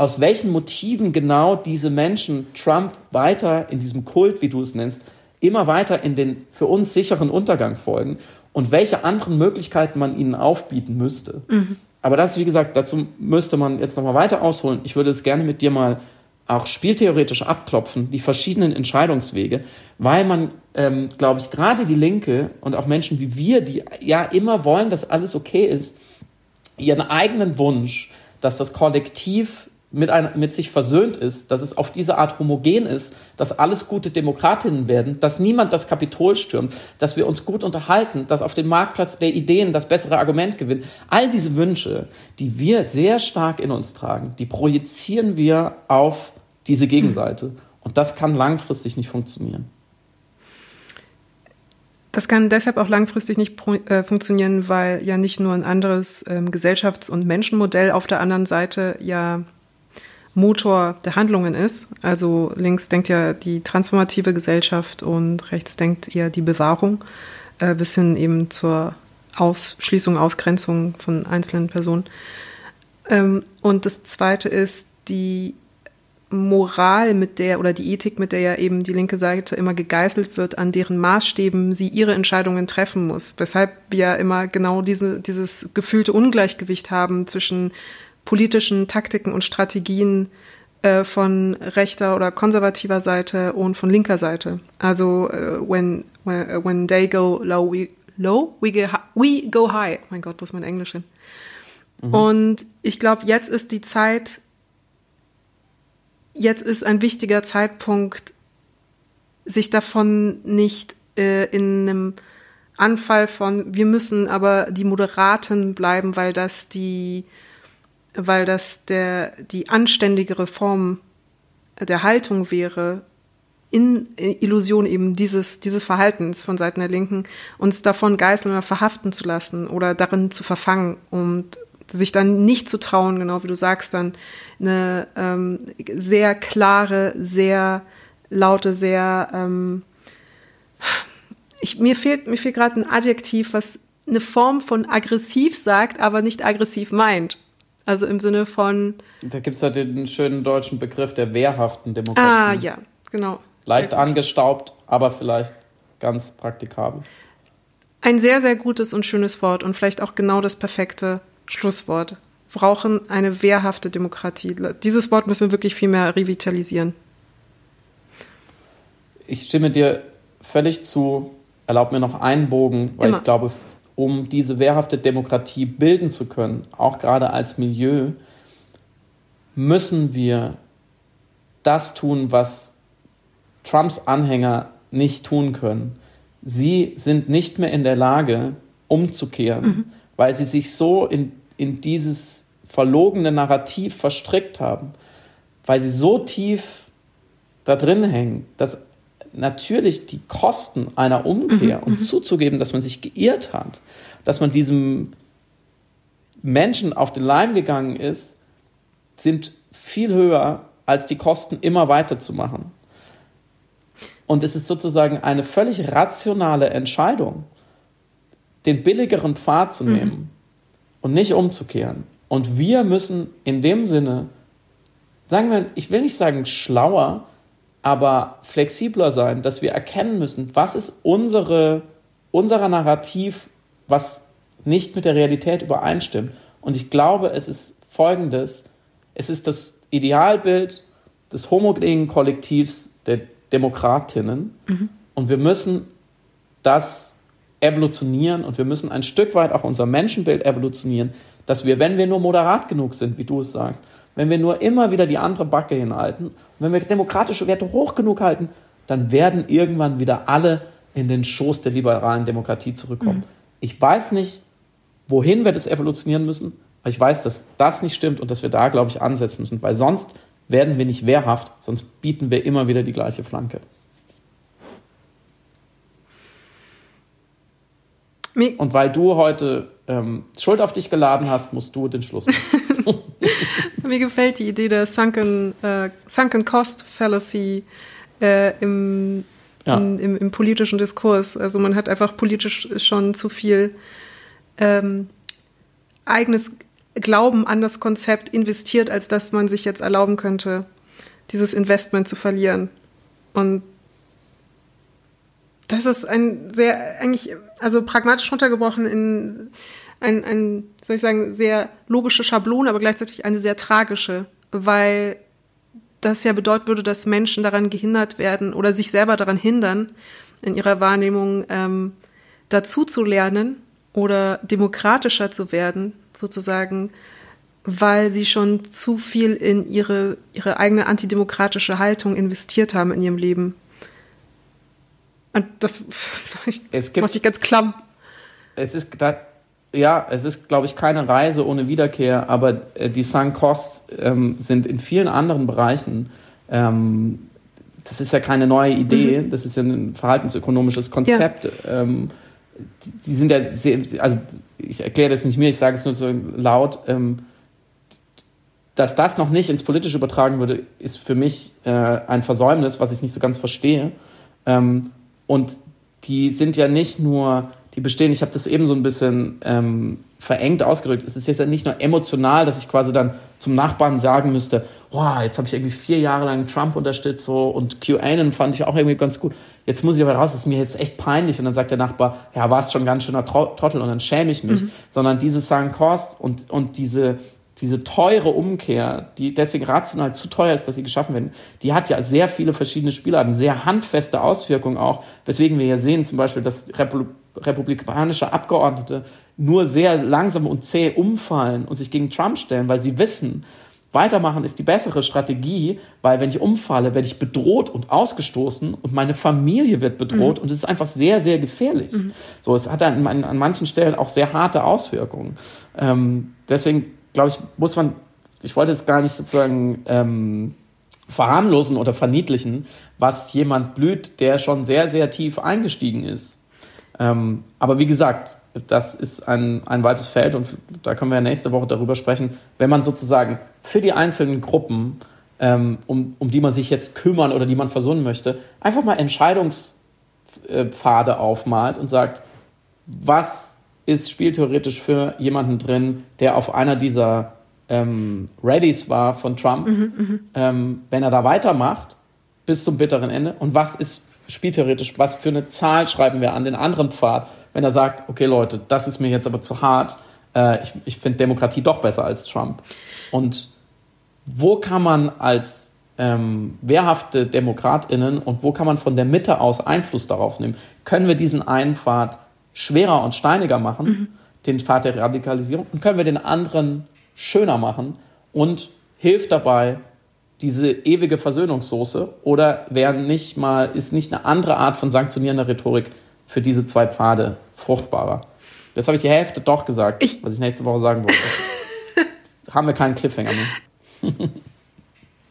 aus welchen Motiven genau diese Menschen Trump weiter in diesem Kult, wie du es nennst, immer weiter in den für uns sicheren Untergang folgen und welche anderen Möglichkeiten man ihnen aufbieten müsste. Mhm. Aber das, wie gesagt, dazu müsste man jetzt nochmal weiter ausholen. Ich würde es gerne mit dir mal auch spieltheoretisch abklopfen, die verschiedenen Entscheidungswege, weil man, ähm, glaube ich, gerade die Linke und auch Menschen wie wir, die ja immer wollen, dass alles okay ist, ihren eigenen Wunsch, dass das Kollektiv mit, ein, mit sich versöhnt ist, dass es auf diese Art homogen ist, dass alles gute Demokratinnen werden, dass niemand das Kapitol stürmt, dass wir uns gut unterhalten, dass auf dem Marktplatz der Ideen das bessere Argument gewinnt. All diese Wünsche, die wir sehr stark in uns tragen, die projizieren wir auf diese Gegenseite. Und das kann langfristig nicht funktionieren. Das kann deshalb auch langfristig nicht äh, funktionieren, weil ja nicht nur ein anderes ähm, Gesellschafts- und Menschenmodell auf der anderen Seite ja Motor der Handlungen ist. Also links denkt ja die transformative Gesellschaft und rechts denkt eher die Bewahrung, äh, bis hin eben zur Ausschließung, Ausgrenzung von einzelnen Personen. Ähm, und das zweite ist die Moral, mit der oder die Ethik, mit der ja eben die linke Seite immer gegeißelt wird, an deren Maßstäben sie ihre Entscheidungen treffen muss. Weshalb wir immer genau diese, dieses gefühlte Ungleichgewicht haben zwischen politischen Taktiken und Strategien äh, von rechter oder konservativer Seite und von linker Seite. Also uh, when, when, uh, when they go low, we, low, we, go, we go high. Mein Gott, wo ist mein Englisch hin? Mhm. Und ich glaube, jetzt ist die Zeit, jetzt ist ein wichtiger Zeitpunkt, sich davon nicht äh, in einem Anfall von, wir müssen aber die Moderaten bleiben, weil das die weil das der, die anständigere Form der Haltung wäre, in Illusion eben dieses, dieses Verhaltens von Seiten der Linken, uns davon geißeln oder verhaften zu lassen oder darin zu verfangen und sich dann nicht zu trauen, genau wie du sagst, dann eine ähm, sehr klare, sehr laute, sehr ähm, ich, mir fehlt mir fehlt gerade ein Adjektiv, was eine Form von aggressiv sagt, aber nicht aggressiv meint. Also im Sinne von. Da gibt es ja den schönen deutschen Begriff der wehrhaften Demokratie. Ah, ja, genau. Leicht angestaubt, aber vielleicht ganz praktikabel. Ein sehr, sehr gutes und schönes Wort und vielleicht auch genau das perfekte Schlusswort. Wir brauchen eine wehrhafte Demokratie. Dieses Wort müssen wir wirklich viel mehr revitalisieren. Ich stimme dir völlig zu. Erlaub mir noch einen Bogen, weil Immer. ich glaube, um diese wehrhafte Demokratie bilden zu können, auch gerade als Milieu, müssen wir das tun, was Trumps Anhänger nicht tun können. Sie sind nicht mehr in der Lage, umzukehren, mhm. weil sie sich so in, in dieses verlogene Narrativ verstrickt haben, weil sie so tief da drin hängen, dass natürlich die Kosten einer Umkehr mhm. und mhm. zuzugeben, dass man sich geirrt hat, dass man diesem Menschen auf den Leim gegangen ist, sind viel höher als die Kosten immer weiterzumachen. Und es ist sozusagen eine völlig rationale Entscheidung, den billigeren Pfad zu mhm. nehmen mhm. und nicht umzukehren. Und wir müssen in dem Sinne, sagen wir, ich will nicht sagen schlauer, aber flexibler sein, dass wir erkennen müssen, was ist unsere, unser Narrativ, was nicht mit der Realität übereinstimmt. Und ich glaube, es ist folgendes, es ist das Idealbild des homogenen Kollektivs der Demokratinnen. Mhm. Und wir müssen das evolutionieren und wir müssen ein Stück weit auch unser Menschenbild evolutionieren, dass wir, wenn wir nur moderat genug sind, wie du es sagst, wenn wir nur immer wieder die andere Backe hinhalten und wenn wir demokratische Werte hoch genug halten, dann werden irgendwann wieder alle in den Schoß der liberalen Demokratie zurückkommen. Mhm. Ich weiß nicht, wohin wir das evolutionieren müssen, aber ich weiß, dass das nicht stimmt und dass wir da, glaube ich, ansetzen müssen, weil sonst werden wir nicht wehrhaft, sonst bieten wir immer wieder die gleiche Flanke. Und weil du heute ähm, Schuld auf dich geladen hast, musst du den Schluss machen. Mir gefällt die Idee der Sunken, äh, Sunken Cost Fallacy äh, im, ja. in, im, im, politischen Diskurs. Also man hat einfach politisch schon zu viel ähm, eigenes Glauben an das Konzept investiert, als dass man sich jetzt erlauben könnte, dieses Investment zu verlieren. Und das ist ein sehr, eigentlich, also pragmatisch runtergebrochen in ein, ein, soll ich sagen, sehr logische Schablone, aber gleichzeitig eine sehr tragische, weil das ja bedeuten würde, dass Menschen daran gehindert werden oder sich selber daran hindern, in ihrer Wahrnehmung ähm, dazu zu lernen oder demokratischer zu werden, sozusagen, weil sie schon zu viel in ihre, ihre eigene antidemokratische Haltung investiert haben in ihrem Leben. Und das [laughs] es gibt, macht mich ganz klamm. Es ist da, ja, es ist, glaube ich, keine Reise ohne Wiederkehr, aber äh, die Sunk Costs ähm, sind in vielen anderen Bereichen, ähm, das ist ja keine neue Idee, mhm. das ist ja ein verhaltensökonomisches Konzept. Ja. Ähm, die, die sind ja sehr, also ich erkläre das nicht mir, ich sage es nur so laut, ähm, dass das noch nicht ins Politische übertragen würde, ist für mich äh, ein Versäumnis, was ich nicht so ganz verstehe. Ähm, und die sind ja nicht nur, die bestehen, ich habe das eben so ein bisschen ähm, verengt ausgedrückt, es ist jetzt nicht nur emotional, dass ich quasi dann zum Nachbarn sagen müsste, wow, jetzt habe ich irgendwie vier Jahre lang Trump unterstützt so, und QAnon fand ich auch irgendwie ganz gut. Jetzt muss ich aber raus, ist mir jetzt echt peinlich. Und dann sagt der Nachbar, ja, war es schon ganz schöner Trottel und dann schäme ich mich. Mhm. Sondern diese Sunk Cost und, und diese, diese teure Umkehr, die deswegen rational zu teuer ist, dass sie geschaffen werden, die hat ja sehr viele verschiedene Spielarten, sehr handfeste Auswirkungen auch, weswegen wir ja sehen zum Beispiel, dass republikanische Abgeordnete nur sehr langsam und zäh umfallen und sich gegen Trump stellen, weil sie wissen, Weitermachen ist die bessere Strategie, weil wenn ich umfalle, werde ich bedroht und ausgestoßen und meine Familie wird bedroht mhm. und es ist einfach sehr, sehr gefährlich. Mhm. So, es hat an, an, manchen Stellen auch sehr harte Auswirkungen. Ähm, deswegen glaube ich, muss man, ich wollte es gar nicht sozusagen ähm, verharmlosen oder verniedlichen, was jemand blüht, der schon sehr, sehr tief eingestiegen ist. Ähm, aber wie gesagt, das ist ein, ein weites Feld und da können wir ja nächste Woche darüber sprechen, wenn man sozusagen für die einzelnen Gruppen, ähm, um, um die man sich jetzt kümmern oder die man versuchen möchte, einfach mal Entscheidungspfade aufmalt und sagt, was ist spieltheoretisch für jemanden drin, der auf einer dieser ähm, Readies war von Trump, mhm, ähm, wenn er da weitermacht bis zum bitteren Ende? Und was ist spieltheoretisch, was für eine Zahl schreiben wir an den anderen Pfad, wenn er sagt, okay Leute, das ist mir jetzt aber zu hart, äh, ich, ich finde Demokratie doch besser als Trump. Und wo kann man als ähm, wehrhafte DemokratInnen und wo kann man von der Mitte aus Einfluss darauf nehmen? Können wir diesen einen Pfad schwerer und steiniger machen, mhm. den Pfad der Radikalisierung, und können wir den anderen schöner machen und hilft dabei, diese ewige Versöhnungssoße oder wären nicht mal, ist nicht eine andere Art von sanktionierender Rhetorik für diese zwei Pfade fruchtbarer? Jetzt habe ich die Hälfte doch gesagt, ich was ich nächste Woche sagen wollte. [laughs] Haben wir keinen Cliffhanger mehr.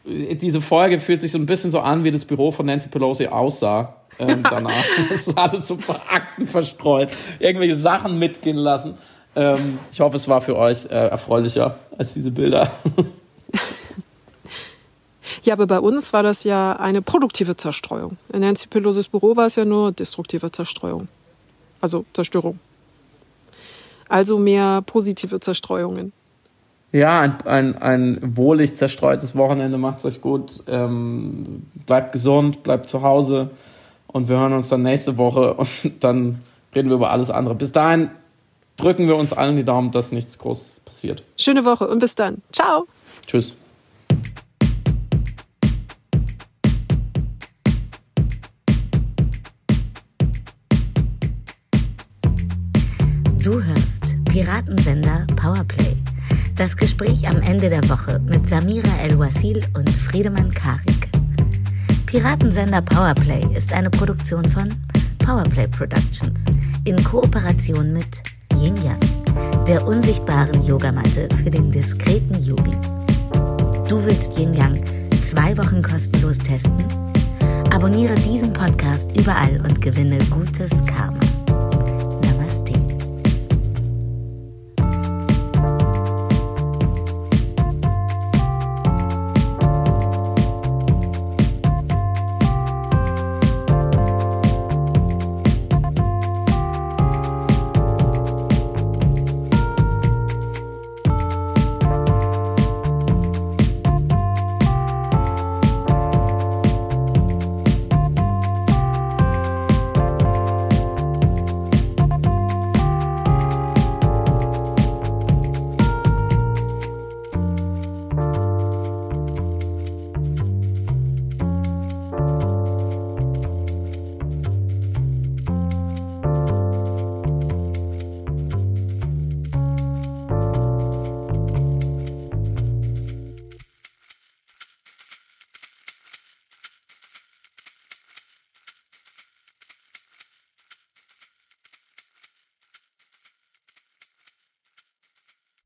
[laughs] diese Folge fühlt sich so ein bisschen so an, wie das Büro von Nancy Pelosi aussah. Ähm, danach. Das [laughs] ist alles so Akten verstreut. Irgendwelche Sachen mitgehen lassen. Ähm, ich hoffe, es war für euch äh, erfreulicher als diese Bilder. [laughs] Ja, aber bei uns war das ja eine produktive Zerstreuung. In Nancy Pelosi's Büro war es ja nur destruktive Zerstreuung. Also Zerstörung. Also mehr positive Zerstreuungen. Ja, ein, ein, ein wohlig zerstreutes Wochenende macht euch gut. Ähm, bleibt gesund, bleibt zu Hause und wir hören uns dann nächste Woche und [laughs] dann reden wir über alles andere. Bis dahin drücken wir uns allen die Daumen, dass nichts groß passiert. Schöne Woche und bis dann. Ciao. Tschüss. Du hörst Piratensender Powerplay. Das Gespräch am Ende der Woche mit Samira El-Wasil und Friedemann Karik. Piratensender Powerplay ist eine Produktion von Powerplay Productions in Kooperation mit Yin Yang, der unsichtbaren Yogamatte für den diskreten Yogi. Du willst Yin Yang zwei Wochen kostenlos testen? Abonniere diesen Podcast überall und gewinne gutes Karma.